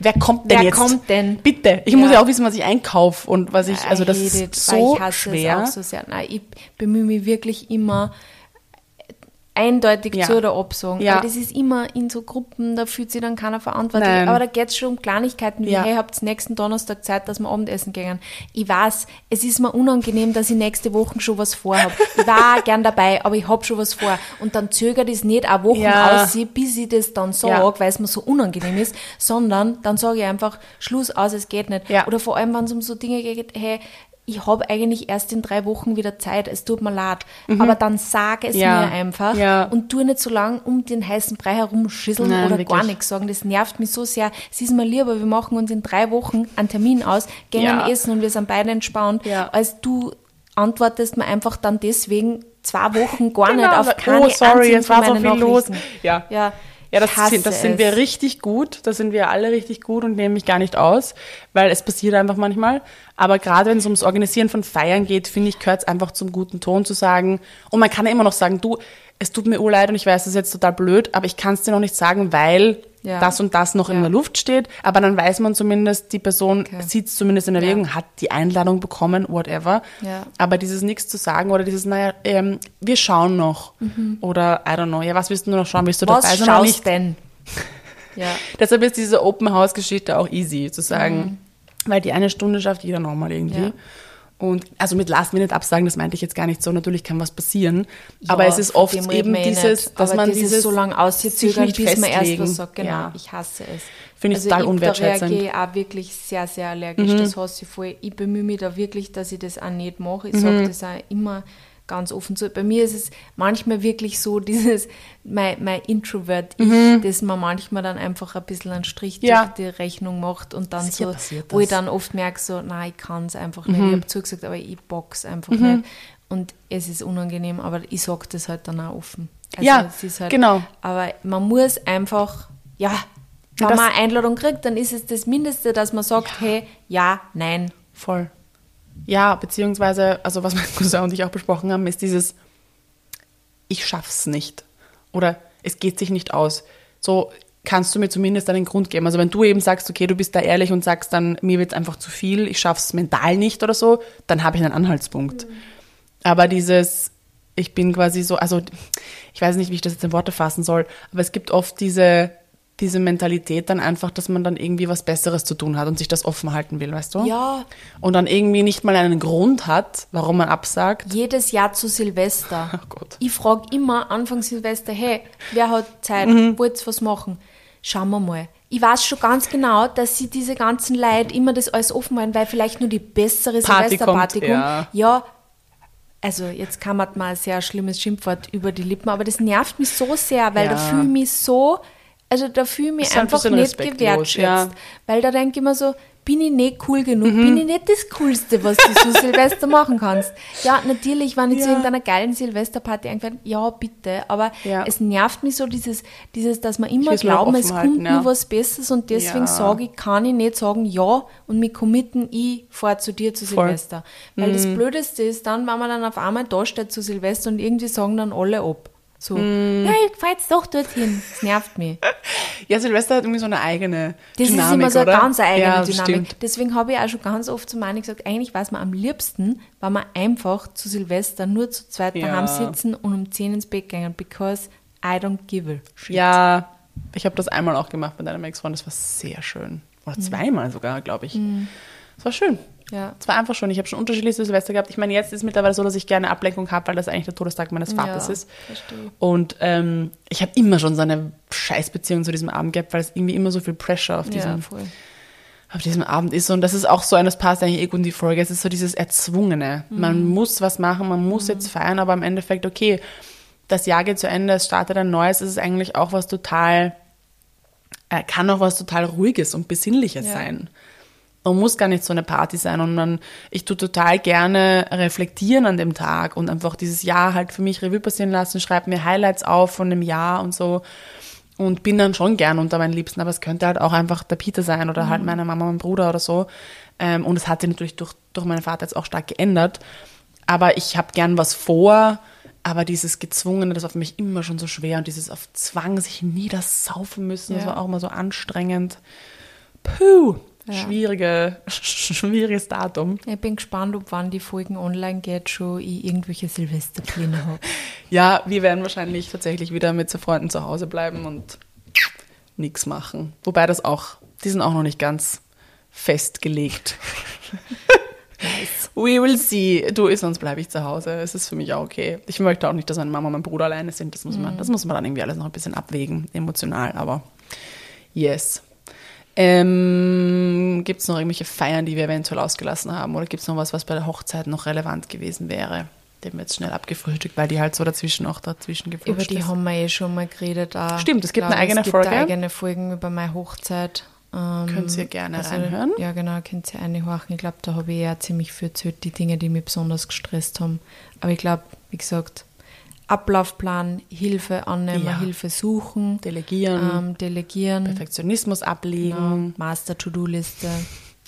S2: wer kommt denn
S1: Wer
S2: jetzt?
S1: kommt denn?
S2: Bitte. Ich
S1: Ja.
S2: muss ja auch wissen, was ich einkaufe und was ich, also das ist so
S1: ich hasse
S2: schwer.
S1: Es auch so sehr. Nein, ich bemühe mich wirklich immer eindeutig
S2: Ja.
S1: zu oder absagen.
S2: Ja.
S1: Aber das ist immer in so Gruppen, da fühlt sich dann keiner verantwortlich.
S2: Nein.
S1: Aber da geht es schon um Kleinigkeiten wie,
S2: Ja.
S1: hey, habt nächsten Donnerstag Zeit, dass wir Abendessen gehen. Ich weiß, es ist mir unangenehm, dass ich nächste Woche schon was vorhab. Ich war gern dabei, aber ich hab schon was vor. Und dann zögert es nicht auch Wochen
S2: Ja.
S1: aus, bis ich das dann sage,
S2: Ja.
S1: weil es mir so unangenehm ist, sondern dann sage ich einfach, Schluss aus, es geht nicht.
S2: Ja.
S1: Oder vor allem, wenn es um so Dinge geht, hey, ich habe eigentlich erst in drei Wochen wieder Zeit, es tut mir leid. Aber dann sag es
S2: Mhm. Ja.
S1: mir einfach
S2: Ja.
S1: und tu nicht so lange um den heißen Brei herumschisseln
S2: Nein,
S1: oder gar
S2: wirklich.
S1: nichts sagen. Das nervt mich so sehr. Es ist mir lieber, wir machen uns in drei Wochen einen Termin aus, gehen
S2: Ja.
S1: essen und wir sind beide entspannt,
S2: Ja.
S1: als du antwortest mir einfach dann deswegen zwei Wochen gar
S2: Genau,
S1: nicht auf
S2: so,
S1: keine
S2: oh, sorry, es war so viel los. Ja.
S1: Ja,
S2: Ja, das, sind, das sind wir richtig gut. Da sind wir alle richtig gut und nehmen mich gar nicht aus, weil es passiert einfach manchmal. Aber gerade wenn es ums Organisieren von Feiern geht, finde ich, gehört es einfach zum guten Ton zu sagen. Und man kann ja immer noch sagen, du, es tut mir urleid und ich weiß, das ist jetzt total blöd, aber ich kann es dir noch nicht sagen, weil
S1: Ja.
S2: das und das noch in
S1: Ja.
S2: der Luft steht. Aber dann weiß man zumindest, die Person
S1: Okay.
S2: sieht es zumindest in Erwägung, hat die Einladung bekommen, whatever.
S1: Ja.
S2: Aber dieses nichts zu sagen oder dieses, naja, ähm, wir schauen noch. Oder, I don't know, ja, was willst du noch schauen? Willst du
S1: Mhm. Was
S2: dabei sein oder
S1: schaust denn? *laughs* Ja.
S2: Deshalb ist diese Open House Geschichte auch easy zu sagen, weil die eine Stunde schafft jeder nochmal irgendwie.
S1: Mhm. Ja.
S2: Und also mit Last Minute absagen, das meinte ich jetzt gar nicht so. Natürlich kann was passieren, aber
S1: Ja,
S2: es ist oft eben
S1: eh
S2: dieses, dass
S1: Aber
S2: man
S1: dieses,
S2: dieses
S1: so lange
S2: sich
S1: auszuzögern,
S2: nicht
S1: bis man erst was sagt. Genau,
S2: Ja.
S1: ich hasse es.
S2: Finde ich total
S1: ich,
S2: unwertschätzend.
S1: Da reagiere ich auch wirklich sehr, sehr allergisch. Das hasse ich voll. Ich bemühe mich da wirklich, dass ich das auch nicht mache. Ich sage das auch immer ganz offen zu. Bei mir ist es manchmal wirklich so, *laughs* dieses, mein, mein Introvert, ich, das mir manchmal dann einfach ein bisschen einen Strich
S2: Ja.
S1: durch die Rechnung macht und dann
S2: Sicher
S1: so, wo ich dann oft merke, so, nein, ich kann es einfach nicht. Ich habe zugesagt, aber ich box einfach nicht. Und es ist unangenehm, aber ich sage das halt dann auch offen. Also
S2: Ja,
S1: es ist halt,
S2: genau.
S1: Aber man muss einfach, ja, wenn
S2: das-
S1: man eine Einladung kriegt, dann ist es das Mindeste, dass man sagt, hey, ja, nein.
S2: Voll. Ja, beziehungsweise, also was mein *laughs* Cousin und ich auch besprochen haben, ist dieses, ich schaff's nicht. Oder es geht sich nicht aus. So kannst du mir zumindest einen Grund geben. Also wenn du eben sagst, okay, du bist da ehrlich und sagst dann, mir wird's einfach zu viel, ich schaff's mental nicht oder so, dann habe ich einen Anhaltspunkt. Aber dieses, ich bin quasi so, also ich weiß nicht, wie ich das jetzt in Worte fassen soll, aber es gibt oft diese, diese Mentalität dann einfach, dass man dann irgendwie was Besseres zu tun hat und sich das offen halten will, weißt du?
S1: Ja.
S2: Und dann irgendwie nicht mal einen Grund hat, warum man absagt.
S1: Jedes Jahr zu Silvester. *laughs*
S2: Oh Gott.
S1: Ich frage immer Anfang Silvester, hey, wer hat Zeit,
S2: Mhm.
S1: wollt ihr was machen? Schauen wir mal. Ich weiß schon ganz genau, dass sie diese ganzen Leute immer das alles offen halten, weil vielleicht nur die bessere
S2: Party
S1: Silvesterparty
S2: kommt, ja.
S1: ja, also jetzt kam mir mal ein sehr schlimmes Schimpfwort über die Lippen, aber das nervt mich so sehr, weil
S2: Ja.
S1: da fühle ich mich so, also da fühle ich mich
S2: Ist ein
S1: einfach
S2: bisschen
S1: nicht gewertschätzt.
S2: ja.
S1: Weil da denke ich mir so, bin ich nicht cool genug,
S2: Mhm.
S1: bin ich nicht das Coolste, was du so *laughs* Silvester machen kannst. Ja, natürlich, wenn ich zu
S2: Ja.
S1: irgendeiner geilen Silvesterparty eingeladen ja, bitte, aber
S2: Ja.
S1: es nervt mich so dieses, dieses dass man immer glauben, es kommt
S2: ja.
S1: nur was Besseres und deswegen sage ich, kann ich nicht sagen, ja, und mich committen, ich fahre zu dir zu
S2: Voll. Mhm.
S1: Silvester. Weil das Blödeste ist dann, wenn man dann auf einmal da steht zu Silvester und irgendwie sagen dann alle ab. So,
S2: Mhm.
S1: ja, ich fahr jetzt doch dorthin. Das nervt mich. *laughs*
S2: Ja, Silvester hat irgendwie so eine eigene
S1: Das
S2: Dynamik,
S1: ist immer so eine
S2: oder?
S1: ganz eigene
S2: ja, das
S1: Dynamik.
S2: Stimmt.
S1: Deswegen habe ich auch schon ganz oft zu Mani gesagt, eigentlich weiß man am liebsten, wenn wir einfach zu Silvester nur zu zweit
S2: Ja.
S1: daheim sitzen und um 10 ins Bett gehen, because I don't give a shit.
S2: Ja, ich habe das einmal auch gemacht mit einem Ex-Freund, das war sehr schön.
S1: Mhm.
S2: Oder zweimal sogar, glaube ich. Es war schön.
S1: Ja.
S2: Es war einfach schön. Ich habe schon unterschiedliche Silvester gehabt. Ich meine, jetzt ist es mittlerweile so, dass ich gerne Ablenkung habe, weil das eigentlich der Todestag meines Vaters
S1: Ja,
S2: ist.
S1: verstehe.
S2: Und ähm, ich habe immer schon so eine Scheißbeziehung zu diesem Abend gehabt, weil es irgendwie immer so viel Pressure auf
S1: Ja,
S2: diesem,
S1: voll.
S2: auf diesem Abend ist. Und das ist auch so ein, das passt eigentlich eh gut in die Folge. Es ist so dieses Erzwungene. Man muss was machen, man muss jetzt feiern, aber im Endeffekt, okay, das Jahr geht zu Ende, es startet ein neues, es ist eigentlich auch was total, äh, kann auch was total Ruhiges und Besinnliches
S1: Ja.
S2: sein. Man muss gar nicht so eine Party sein und man, ich tue total gerne reflektieren an dem Tag und einfach dieses Jahr halt für mich Revue passieren lassen, schreibe mir Highlights auf von dem Jahr und so und bin dann schon gern unter meinen Liebsten, aber es könnte halt auch einfach der Peter sein oder halt meine Mama, mein Bruder oder so. Ähm, und es hat sich natürlich durch, durch meinen Vater jetzt auch stark geändert. Aber ich habe gern was vor, aber dieses Gezwungene, das war für mich immer schon so schwer und dieses auf Zwang sich niedersaufen müssen, das
S1: Ja.
S2: war auch immer so anstrengend. Puh,
S1: Ja.
S2: schwierige, *laughs* schwieriges Datum.
S1: Ich bin gespannt, ob wann die Folgen online geht, schon ich irgendwelche Silvesterpläne habe. *laughs*
S2: Ja, wir werden wahrscheinlich tatsächlich wieder mit so Freunden zu Hause bleiben und nichts machen. Wobei das auch, die sind auch noch nicht ganz festgelegt. *laughs* We will see. Du, sonst bleibe ich zu Hause. Es ist für mich auch okay. Ich möchte auch nicht, dass meine Mama und mein Bruder alleine sind. Das muss man, das muss man dann irgendwie alles noch ein bisschen abwägen, emotional. Aber yes. Ähm, gibt es noch irgendwelche Feiern, die wir eventuell ausgelassen haben? Oder gibt es noch was, was bei der Hochzeit noch relevant gewesen wäre? Den wir jetzt schnell abgefrühstückt, weil die halt so dazwischen auch dazwischen geflutscht
S1: Über die
S2: ist.
S1: haben wir eh schon mal geredet. Auch.
S2: Stimmt, es gibt eine
S1: Ich
S2: eigene
S1: es gibt
S2: Folge.
S1: eigene Folgen über meine Hochzeit. Ähm,
S2: Könnt ihr gerne reinhören.
S1: Ja, genau, könnt ihr reinhorchen. Ich glaube, da habe ich ja ziemlich viel erzählt, die Dinge, die mich besonders gestresst haben. Aber ich glaube, wie gesagt, Ablaufplan, Hilfe annehmen,
S2: Ja.
S1: Hilfe suchen,
S2: Delegieren,
S1: ähm, delegieren,
S2: Perfektionismus ablegen.
S1: genau, Master-To-Do-Liste.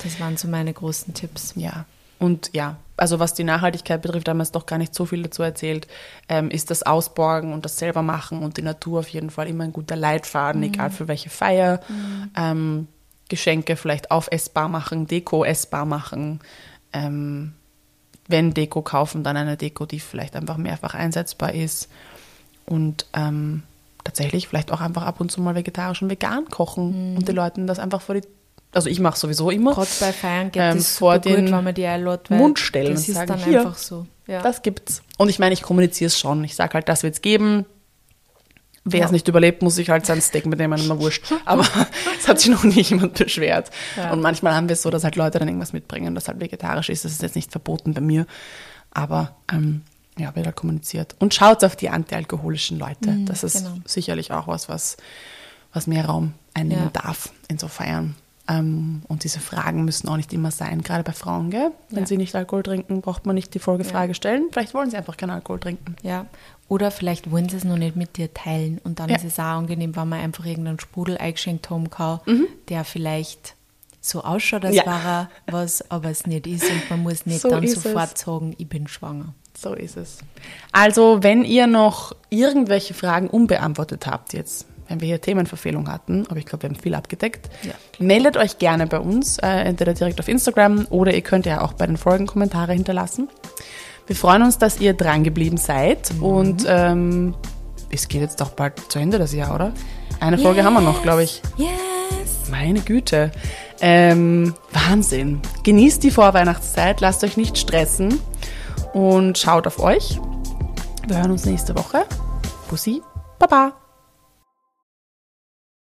S1: Das waren so meine großen Tipps.
S2: Ja. Und ja, also was die Nachhaltigkeit betrifft, haben wir jetzt doch gar nicht so viel dazu erzählt, ähm, ist das Ausborgen und das selber machen und die Natur auf jeden Fall immer ein guter Leitfaden, egal für welche Feier. Ähm, Geschenke vielleicht aufessbar machen, Deko essbar machen. Ähm, wenn Deko kaufen, dann eine Deko, die vielleicht einfach mehrfach einsetzbar ist. Und ähm, tatsächlich vielleicht auch einfach ab und zu mal vegetarisch und vegan kochen und den Leuten das einfach vor die also ich mache sowieso immer.
S1: Gerade bei Feiern geht
S2: Ähm,
S1: das
S2: vor den
S1: gut, wenn man die einlädt,
S2: Mund stellen
S1: das
S2: und
S1: ist
S2: sagen,
S1: dann
S2: hier,
S1: einfach so. Ja.
S2: Das gibt's. Und ich meine, ich kommuniziere es schon. Ich sage halt, das wird's geben. Wer
S1: Ja.
S2: es nicht überlebt, muss sich halt sein Steak mitnehmen, immer wurscht. Aber *laughs* es hat sich noch nie jemand beschwert.
S1: Ja.
S2: Und manchmal haben wir es so, dass halt Leute dann irgendwas mitbringen, das halt vegetarisch ist. Das ist jetzt nicht verboten bei mir. Aber ähm, ja, wird halt kommuniziert. Und schaut auf die antialkoholischen Leute. das ist
S1: genau.
S2: sicherlich auch was, was, was mehr Raum einnehmen
S1: Ja.
S2: darf in so Feiern. Ähm, und diese Fragen müssen auch nicht immer sein, gerade bei Frauen, gell? Wenn
S1: Ja.
S2: sie nicht Alkohol trinken, braucht man nicht die Folgefrage
S1: Ja.
S2: stellen. Vielleicht wollen sie einfach keinen Alkohol trinken.
S1: Ja. Oder vielleicht wollen sie es noch nicht mit dir teilen und dann
S2: Ja.
S1: ist es auch angenehm, wenn man einfach irgendeinen Sprudel eingeschenkt haben kann, der vielleicht so ausschaut, als
S2: Mhm. Ja.
S1: wäre er was, aber es nicht ist und man muss nicht
S2: So
S1: dann sofort sagen, ich bin schwanger.
S2: So ist es. Also, wenn ihr noch irgendwelche Fragen unbeantwortet habt jetzt, wenn wir hier Themenverfehlung hatten, aber ich glaube, wir haben viel abgedeckt,
S1: Ja.
S2: meldet euch gerne bei uns, äh, entweder direkt auf Instagram oder ihr könnt ja auch bei den Folgen Kommentare hinterlassen. Wir freuen uns, dass ihr dran geblieben seid und ähm, es geht jetzt doch bald zu Ende das Jahr, oder? Eine Folge haben wir noch, glaube ich.
S1: Yes!
S2: Meine Güte. Ähm, Wahnsinn. Genießt die Vorweihnachtszeit, lasst euch nicht stressen und schaut auf euch. Wir hören uns nächste Woche. Bussi, Baba.